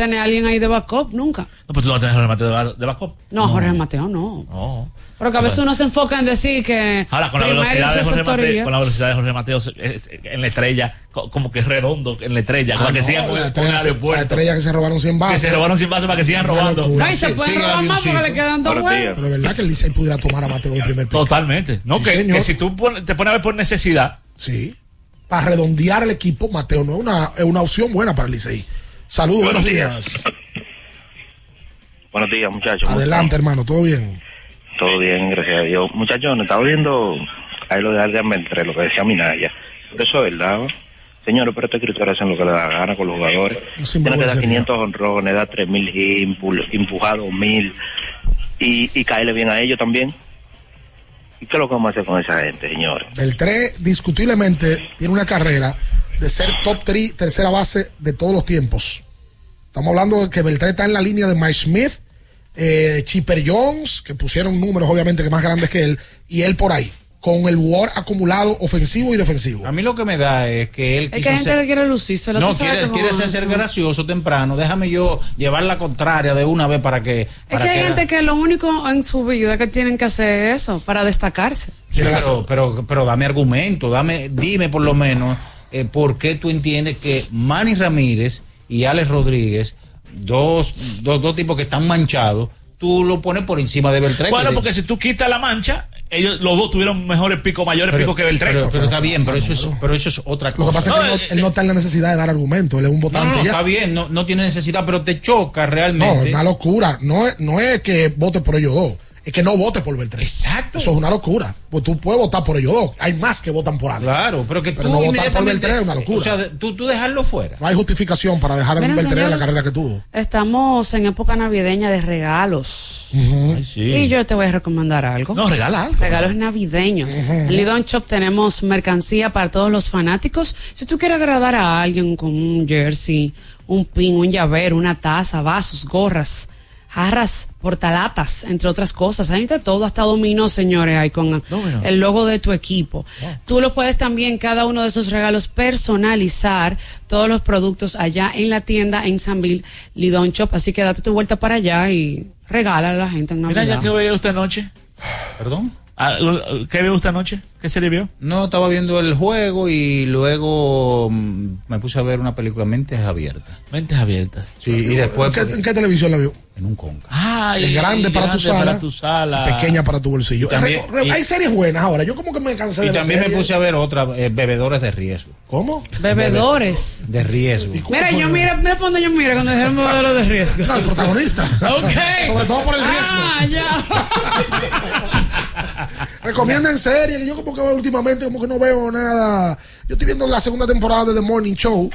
tener a alguien ahí de backup, nunca. No, pues tú no vas a tener Jorge Mateo de, ba- de backup. No, Jorge Mateo no. No. Pero que a veces uno se enfoca en decir que. Ahora, con la velocidad de Jorge. Mateo, con la velocidad de Jorge Mateo es- es- en la estrella, co- como que es redondo en la estrella, Ah, para que no, sigan la con el estrella- La aeropuerto. estrella que se robaron 100 Que bases. se robaron sin base para que sigan robando. locura. No, y se Sí, pueden el robar más porque le quedan dos huevos. Pero es verdad que el Licey pudiera tomar a Mateo de primer pick. Totalmente. No, Sí, que, señor. que si tú pon- te pones a ver por necesidad, Sí. Para redondear el equipo, Mateo no es una, es una opción buena para el Licey. Saludos, buenos días. (laughs) Buenos días, muchachos. ¿Cómo Adelante, hermano, ¿todo bien? Todo bien, gracias a Dios. Muchachos, no estaba viendo ahí lo de Algan entre lo que decía Minaya. Pero eso es verdad. ¿no? Señores, pero estos escritores hacen lo que les da gana con los jugadores. Es Tiene que dar sinvergüenza, 500 honrones, da 3000 hits, impu- empujados 1000 y, y caerle bien a ellos también. ¿Y qué es lo que vamos a hacer con esa gente, señores? Beltré, discutiblemente, tiene una carrera de ser top 3, tercera base de todos los tiempos. Estamos hablando de que Beltré está en la línea de Mike Smith, eh, Chipper Jones, que pusieron números obviamente que más grandes que él, y él por ahí, con el WAR acumulado ofensivo y defensivo. A mí lo que me da es que él Es que hay gente ser- que quiere lucirse. No, quiere, quiere ser, ser gracioso temprano. Déjame yo llevar la contraria de una vez para que. Es que hay que- gente que lo único en su vida que tienen que hacer es eso, para destacarse. Sí, pero, pero, pero dame argumento, dame, dime por lo menos eh, por qué tú entiendes que Manny Ramírez y Alex Rodríguez, dos, dos, dos tipos que están manchados, tú lo pones por encima de Beltrán. bueno, que- porque si tú quitas la mancha, ellos los dos tuvieron mejores picos, mayores pero, picos que Beltrán. pero- pero está bien, pero eso es, pero eso es otra Lo cosa. que pasa es que él no, él no está en la necesidad de dar argumentos, él es un No, votante no, ya. está bien, no, no tiene necesidad, pero te choca No, realmente. es una locura. No es, no es que vote por ellos dos, es que no vote por Beltrán. Exacto. Eso es una locura. Pues tú puedes votar por ellos dos. Hay más que votan por Alex. Claro, pero que tú no votar por inmediatamente- Beltrán es una locura. O sea, tú, tú dejarlo fuera. no hay justificación para dejar a Beltrán en la carrera que tuvo. Estamos en época navideña de regalos. Y yo te voy a recomendar algo. No, regala algo. Regalos navideños. En Lidon Shop tenemos mercancía para todos los fanáticos. Si tú quieres agradar a alguien con un jersey, un pin, un llavero, una taza, vasos, gorras, jarras, portalatas, entre otras cosas. Hay de todo, hasta dominó, señores, ahí con el logo de tu equipo. Tú lo puedes también, cada uno de esos regalos, personalizar todos los productos allá en la tienda en Sanville Lidon Shop. Así que date tu vuelta para allá y regala a la gente en Mira, Navidad. ya que veía usted anoche. ¿Perdón? Ah, ¿Qué vio usted anoche? ¿Qué serie vio? No, estaba viendo el juego y luego mm, me puse a ver una película Mentes Abiertas. Mentes Abiertas. Sí, y después... ¿En qué, en qué televisión la vio? En un conca. Ay, es grande, para, tu sala, para tu sala. pequeña para tu bolsillo. Y también- Re- re- y- hay series buenas ahora. Yo como que me cansé Y de ver también me puse a ver otra, eh, Bebedores de Riesgo. ¿Cómo? Bebedores. De riesgo. Mira, yo mira, mira donde yo mira cuando dijeron bebedores de riesgo. No, el protagonista. Ok. Sobre todo por el riesgo. Ah, ya. (laughs) (laughs) Recomiendan series que yo como que últimamente como que no veo nada. Yo estoy viendo la segunda temporada de The Morning Show,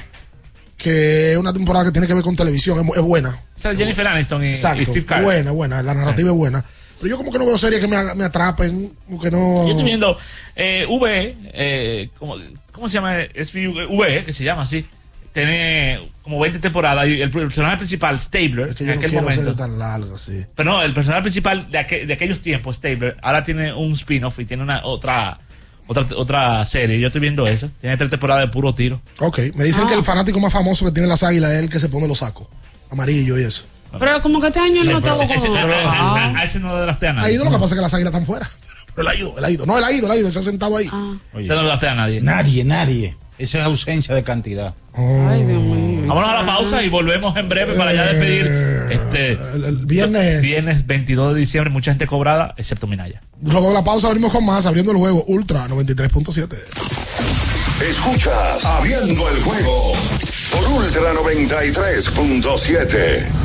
que es una temporada que tiene que ver con televisión, es, buena. O sea, Jennifer Aniston y, y Exacto, Steve Carell. buena, buena, la narrativa es buena. Pero yo como que no veo series que me, me atrapen, como que no... Yo estoy viendo eh, V, eh, ¿cómo, ¿cómo se llama? Es V, que se llama así. Tiene como 20 temporadas y el personaje principal, Stabler, que en yo no aquel quiero momento. tan largas, sí. Pero no, el personaje principal de, aqu- de aquellos tiempos, Stabler, ahora tiene un spin-off y tiene una otra otra otra serie. Yo estoy viendo eso. Tiene tres temporadas de puro tiro. Ok, me dicen Ah. que el fanático más famoso que tiene las águilas es el que se pone los sacos, amarillo y eso. Pero como que este año no Pero estaba ese, como... ese- a, Ah. a- a ese no le draftea a Ha nadie. ido, lo que pasa es que las águilas están fuera. (laughs) Pero él ha ido, él ha ido. No, él ha ido, él ha ido, se ha sentado ahí. Ese no le draftea a nadie. Nadie, nadie. Esa es ausencia de cantidad. Ay, Dios mío. Vámonos a la pausa y volvemos en breve para ya despedir este el viernes. viernes 22 de diciembre. Mucha gente cobrada, excepto Minaya. Luego de la pausa venimos con más, abriendo el juego Ultra 93.7. Escuchas Abriendo el juego por Ultra 93.7.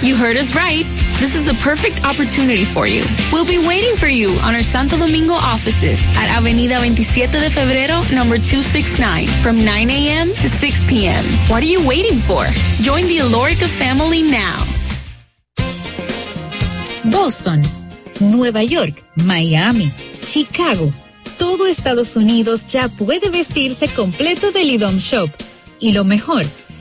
You heard us right. This is the perfect opportunity for you. We'll be waiting for you on our Santo Domingo offices at Avenida 27 de Febrero, number 269, from 9 a.m. to 6 p.m. What are you waiting for? Join the Alorica family now. Boston, Nueva York, Miami, Chicago. Todo Estados Unidos ya puede vestirse completo del IDOM Shop. Y lo mejor,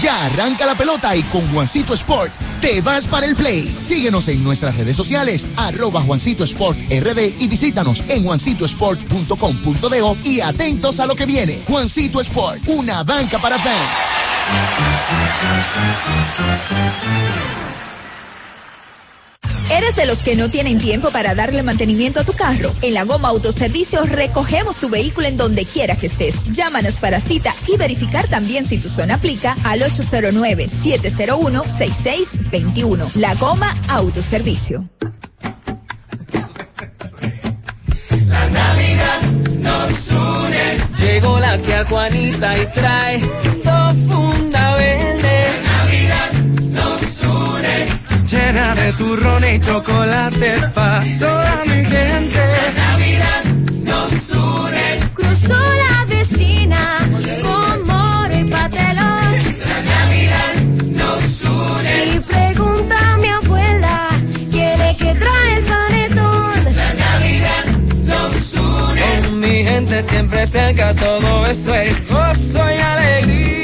Ya arranca la pelota y con Juancito Sport te vas para el play. Síguenos en nuestras redes sociales, arroba Juancito Sport RD y visítanos en juancitosport.com.de y atentos a lo que viene. Juancito Sport, una banca para fans. ¿Eres de los que no tienen tiempo para darle mantenimiento a tu carro? En la Goma Autoservicio recogemos tu vehículo en donde quiera que estés. Llámanos para cita y verificar también si tu zona aplica al 809-701-6621. La Goma Autoservicio. La Navidad nos une. Llegó la tía Juanita y trae Llena de turrón y chocolate pa' toda mi gente. Navidad nos une. Cruzó la vecina con moro y patelón. La Navidad nos une. Y pregunta a mi abuela, ¿quién es que trae el panetón? La Navidad nos une. Con mi gente siempre cerca, todo eso es gozo y alegría.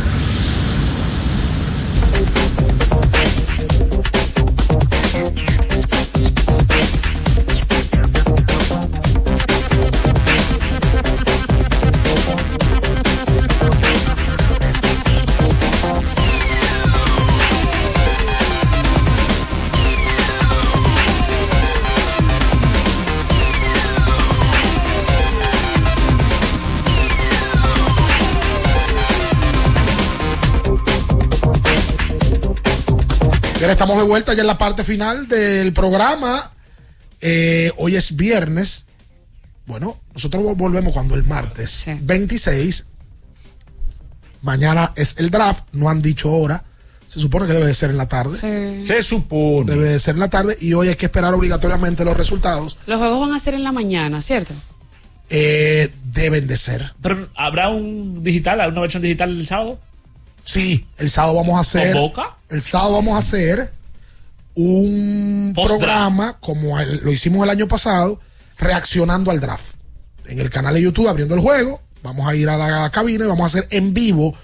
Bien, estamos de vuelta ya en la parte final del programa. Eh, hoy es viernes. Bueno, nosotros vol- volvemos cuando el martes 26. Mañana es el draft. No han dicho hora. Se supone que debe de ser en la tarde. Se supone. Debe de ser en la tarde. Y hoy hay que esperar obligatoriamente los resultados. Los juegos van a ser en la mañana, ¿cierto? Eh, deben de ser. Pero habrá un digital, una versión digital el sábado. Sí, el sábado vamos a hacer. ¿Convoca? El sábado vamos a hacer un programa como el- lo hicimos el año pasado, reaccionando al draft. En el canal de YouTube, abriendo el juego, vamos a ir a la cabina y vamos a hacer en vivo,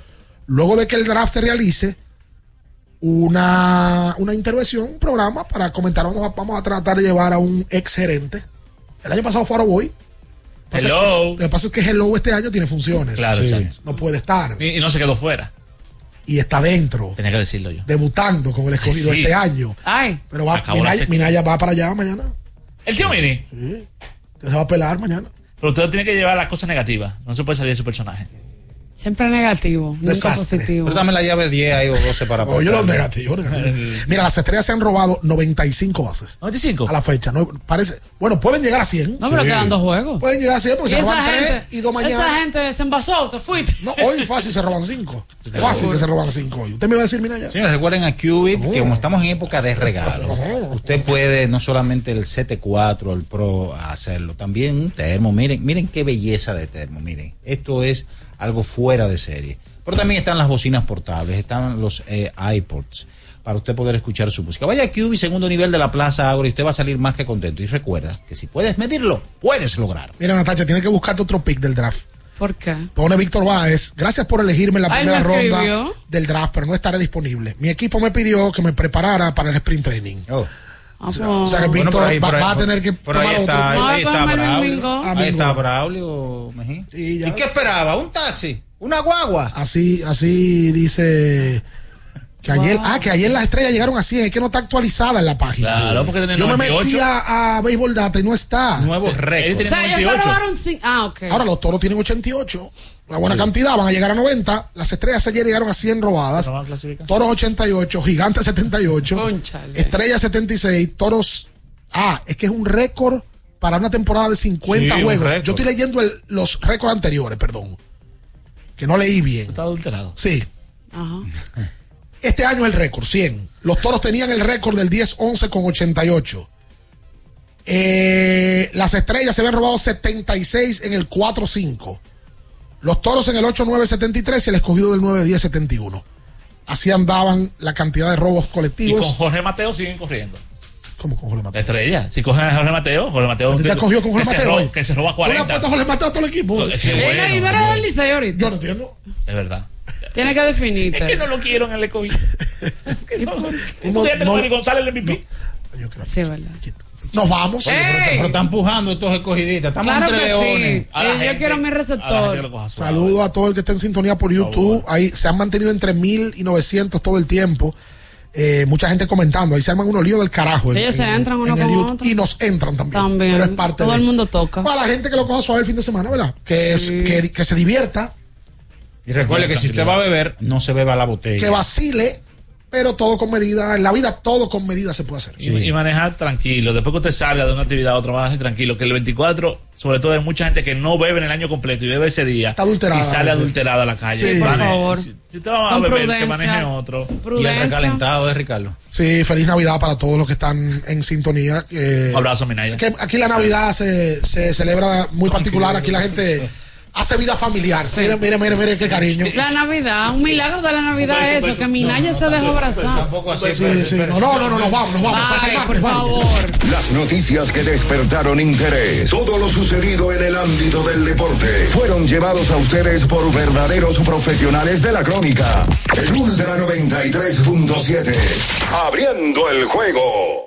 luego de que el draft se realice, una, una intervención, un programa para comentar. Vamos a, vamos a tratar de llevar a un ex gerente. El año pasado fue Aroboy. Pasa Hello. que- Lo que pasa es que Hello este año tiene funciones. Claro, Sí. No puede estar. Y, y no se quedó fuera. Y está dentro Tenía que decirlo yo. debutando con el escogido sí. este año. Ay. Pero va, Minaya, va para allá mañana. El tío Mini. Que se va a pelar mañana. Pero usted tiene que llevar las cosas negativas. No se puede salir de su personaje. Siempre negativo, nunca Desastre. positivo. Pero dame la llave 10 ahí o 12 para Oye, los aportar. negativos, negativos. Mira, las estrellas se han robado 95 bases. ¿95? A la fecha. No, parece, bueno, pueden llegar a 100. No, pero Sí. quedan dos juegos. Pueden llegar a 100 porque se roban 3 gente- y 2 mañana. Esa gente se envasó, te fuiste. No, hoy fácil se roban 5. Fácil que se roban 5 hoy. ¿Usted me iba a decir, Minaya? Señores, recuerden a Qubit que como estamos en época de regalo, (laughs) Oh. usted puede no solamente el 7-4, el Pro hacerlo, también un termo. Miren, miren qué belleza de termo. Miren, esto es algo fuera de serie. Pero también están las bocinas portables, están los eh, iPods para usted poder escuchar su música. Vaya a Qubit, segundo nivel de la Plaza Agro, y usted va a salir más que contento. Y recuerda que si puedes medirlo, puedes lograr. Mira, Natacha, tienes que buscarte otro pick del draft. ¿Por qué? Pone Víctor Báez. Gracias por elegirme en la Ay, primera me ronda del draft, pero no estaré disponible. Mi equipo me pidió que me preparara para el sprint training. Ah, O sea, o sea que Bueno, Víctor ahí- va, ahí- va a tener que por ahí tomar está, otro. ahí está Braulio. Ah, Ahí está. Braulio Mejía. Y, ¿Y qué esperaba? ¿Un taxi? ¿Una guagua? Así, así dice Que ayer, ah, que ayer las estrellas llegaron a 100, es que no está actualizada en la página. Claro, porque tiene Yo me 98. metí a, a Béisbol Data y no está. Nuevo O sea, ellos se robaron Ah, ok. Ahora los toros tienen 88, una buena cantidad, van a llegar a 90. Las estrellas ayer llegaron a 100 robadas. Toros 88, Gigantes 78, Estrellas 76, Toros. Ah, es que es un récord para una temporada de 50 Sí, juegos. Yo estoy leyendo el- los récords anteriores, perdón. Que no leí bien. Está adulterado. Sí. Ajá. (laughs) Este año es el récord, 100. Los toros tenían el récord del 10-11 con 88. Eh, las estrellas se habían robado 76 en el 4-5. Los toros en el 8-9-73 y el escogido del 9-10-71. Así andaban la cantidad de robos Y con colectivos. Jorge Mateo siguen corriendo. ¿Cómo con Jorge La estrella. Si cogen a Jorge Mateo, Jorge Mateo. ¿A ti te has cogido con Jorge que se Mateo ro- hoy? Que se roba ¿Tú le has 40. puesto a Jorge Mateo a todo el equipo? Bueno. y no era del Licey ahorita. Yo no entiendo. Es verdad. Tiene que definirte. Es que no lo quiero en el (laughs) escogido. (laughs) Que no- No, no- González el MVP. Sí, es verdad. Nos vamos. Oye, pero, pero están empujando estos escogiditas. Estamos Claro entre que leones. sí. Yo quiero mi receptor. Saludo a todo el que está en sintonía por YouTube. Ahí se han mantenido entre 1000 y 900 todo el tiempo. Eh, mucha gente comentando. Ahí se arman unos líos del carajo. en- Ellos se en- entran uno en el con YouTube. otro. Y nos entran también. También. Pero es parte Todo de- el mundo toca. Para la gente que lo coja suave el fin de semana, ¿verdad? Que, es- que, que se divierta, Y recuerde que si usted va a beber, no se beba la botella. que vacile, pero todo con medida. En la vida todo con medida se puede hacer. Y, y manejar tranquilo. Después que usted salga de una actividad a otra, maneje tranquilo. Que el 24, sobre todo hay mucha gente que no bebe en el año completo y bebe ese día. Está adulterada. Y sale adulterada a la calle. Sí, por favor. Si, si usted va a beber, que prudencia. maneje otro. Y el recalentado de Ricardo. Sí, feliz Navidad para todos los que están en sintonía. que- Un abrazo, Minaya. que aquí la Navidad se, se celebra muy particular. Aquí la gente hace vida familiar. Mire, mire, mire, mire qué cariño. La Navidad, un milagro de la Navidad es eso, beso. que Minaya se dejó abrazar. Tampoco así. Sí, sí. No, no, no, no, nos vamos, nos vamos. Martes, por vamos. favor. Las noticias que despertaron interés, todo lo sucedido en el ámbito del deporte, fueron llevados a ustedes por verdaderos profesionales de la crónica. El Ultra 93.7, abriendo el juego.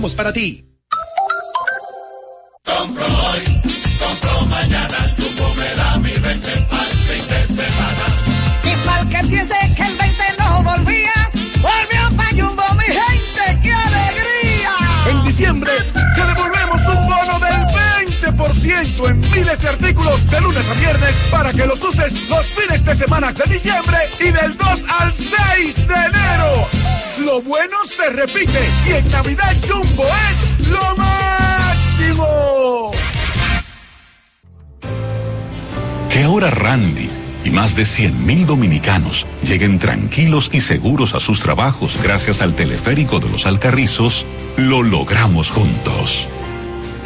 para ti. Compro hoy, compro mañana, Jumbo me da mi 20 pa'l fin de semana. Y pa'l que 20% en miles de artículos de lunes a viernes para que los uses los fines de semana de diciembre y del 2 al 6 de enero. Lo bueno se repite y en Navidad Jumbo es lo máximo. Que ahora Randy y más de 100.000 dominicanos lleguen tranquilos y seguros a sus trabajos gracias al teleférico de los Alcarrizos, lo logramos juntos.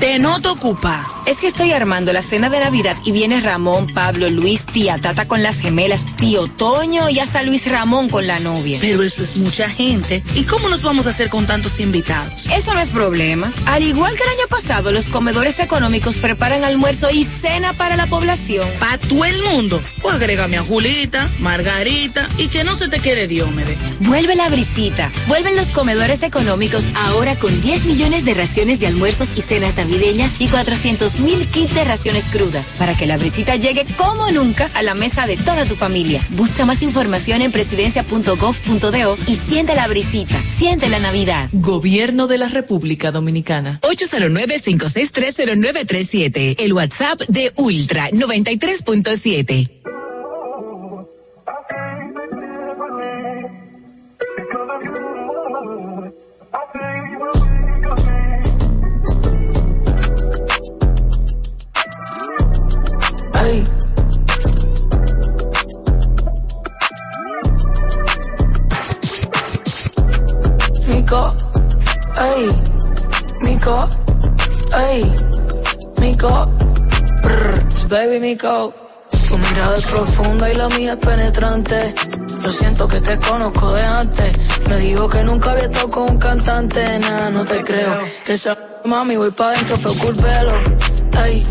Te noto ocupa. Es que estoy armando la cena de Navidad y viene Ramón, Pablo, Luis, tía Tata con las gemelas, tío Toño y hasta Luis Ramón con la novia. Pero eso es mucha gente. ¿Y cómo nos vamos a hacer con tantos invitados? Eso no es problema. Al igual que el año pasado, los comedores económicos preparan almuerzo y cena para la población. Para todo el mundo. Pues agrégame a Julita, Margarita y que no se te quede Diómede. Vuelve la brisita. Vuelven los comedores económicos ahora con 10 millones de raciones de almuerzos y cenas navideñas y 400 mil kits de raciones crudas para que la brisita llegue como nunca a la mesa de toda tu familia. Busca más información en presidencia.gov.do y siente la brisita. Siente la Navidad. Gobierno de la República Dominicana. 809-5630937. El WhatsApp de Ultra 93.7. go, ey, mi go, brr, baby mi go. Tu mirada es profunda y la mía es penetrante. Lo siento que te conozco de antes. Me dijo que nunca había estado con un cantante, nada, no te creo. Que esa mami voy pa' dentro, pero culpelo. Ey,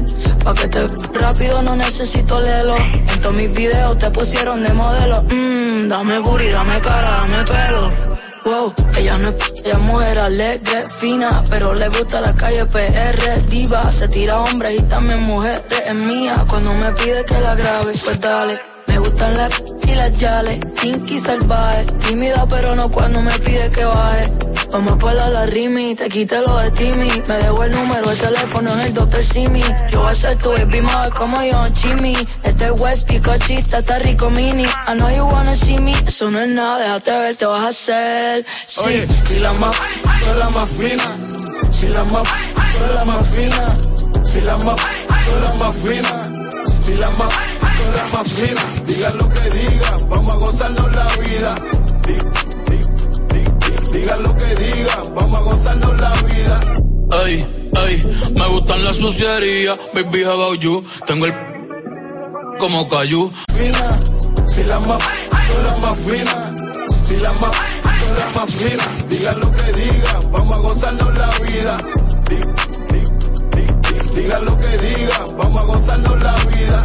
pa' que te rápido no necesito lelo. En todos mis videos te pusieron de modelo. Mmm, dame booty, dame cara, dame pelo. Wow, ella no es, ella es mujer alegre, fina, pero le gusta la calle PR, diva, se tira hombre y también mujeres, es mía, cuando me pide que la grabe, pues dale. Me gustan las y las yales, kinky salvaje, tímida pero no cuando me pide que baje. Vamos a poner la rimi, te quité lo de Timmy, me dejo el número, el teléfono en el Dr. Simi. Yo voy a ser tu baby mother como yo, Chimmy. Este West Picochita está rico mini. I know you wanna see me, eso no es nada, déjate ver, te vas a hacer. Sí, si la más, son la más fina. Si la más, son la más fina. Si la más, son la más fina. Si la más, son la más fina. Digan lo que digan, vamos a gozarnos la vida. Di- di- di- Digan lo que digan, vamos a gozarnos la vida. Ey, ey, me gustan las sucierías, baby how about you. Tengo el como cayú. fina, si la más, son la más fina, si la más, son la más fina, digan lo que digan, vamos a gozarnos la vida. Di- di- di- di- Digan lo que digan, vamos a gozarnos la vida.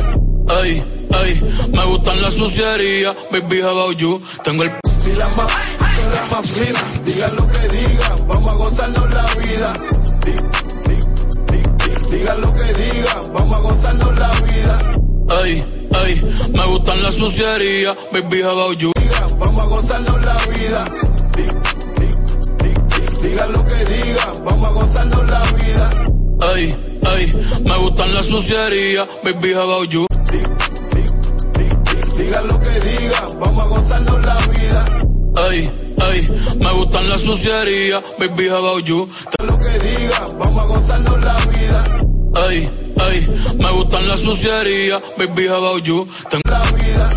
Ey, ey, me gustan las sucierías, baby how about you. Tengo el Si la más, son la más fina, digan lo que digan, vamos a gozarnos la vida. Di- di- di- di- Digan lo que digan, vamos a gozarnos la vida. Ey, ey, me gustan las sucierías, baby how about you. Vamos a gozarnos la vida. Di- di- di- di- Digan lo que digan, vamos a gozarnos la vida. Ey, ey, me gustan las sucierías, baby how about you. Digan lo que digan, vamos a gozarnos la vida. Ey, ey, me gustan las sucierías, baby how about you. Lo que digan, vamos a gozarnos la vida. Ey, ey, me gustan las sucierías, baby how about you. Tengo la vida.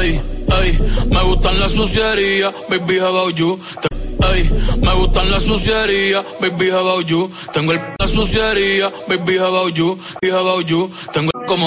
Ey, ey, me gustan las sucierías, baby how about you. Me gustan las sucierías, baby how about you. Tengo el la suciería, baby how about you, baby how about you. Tengo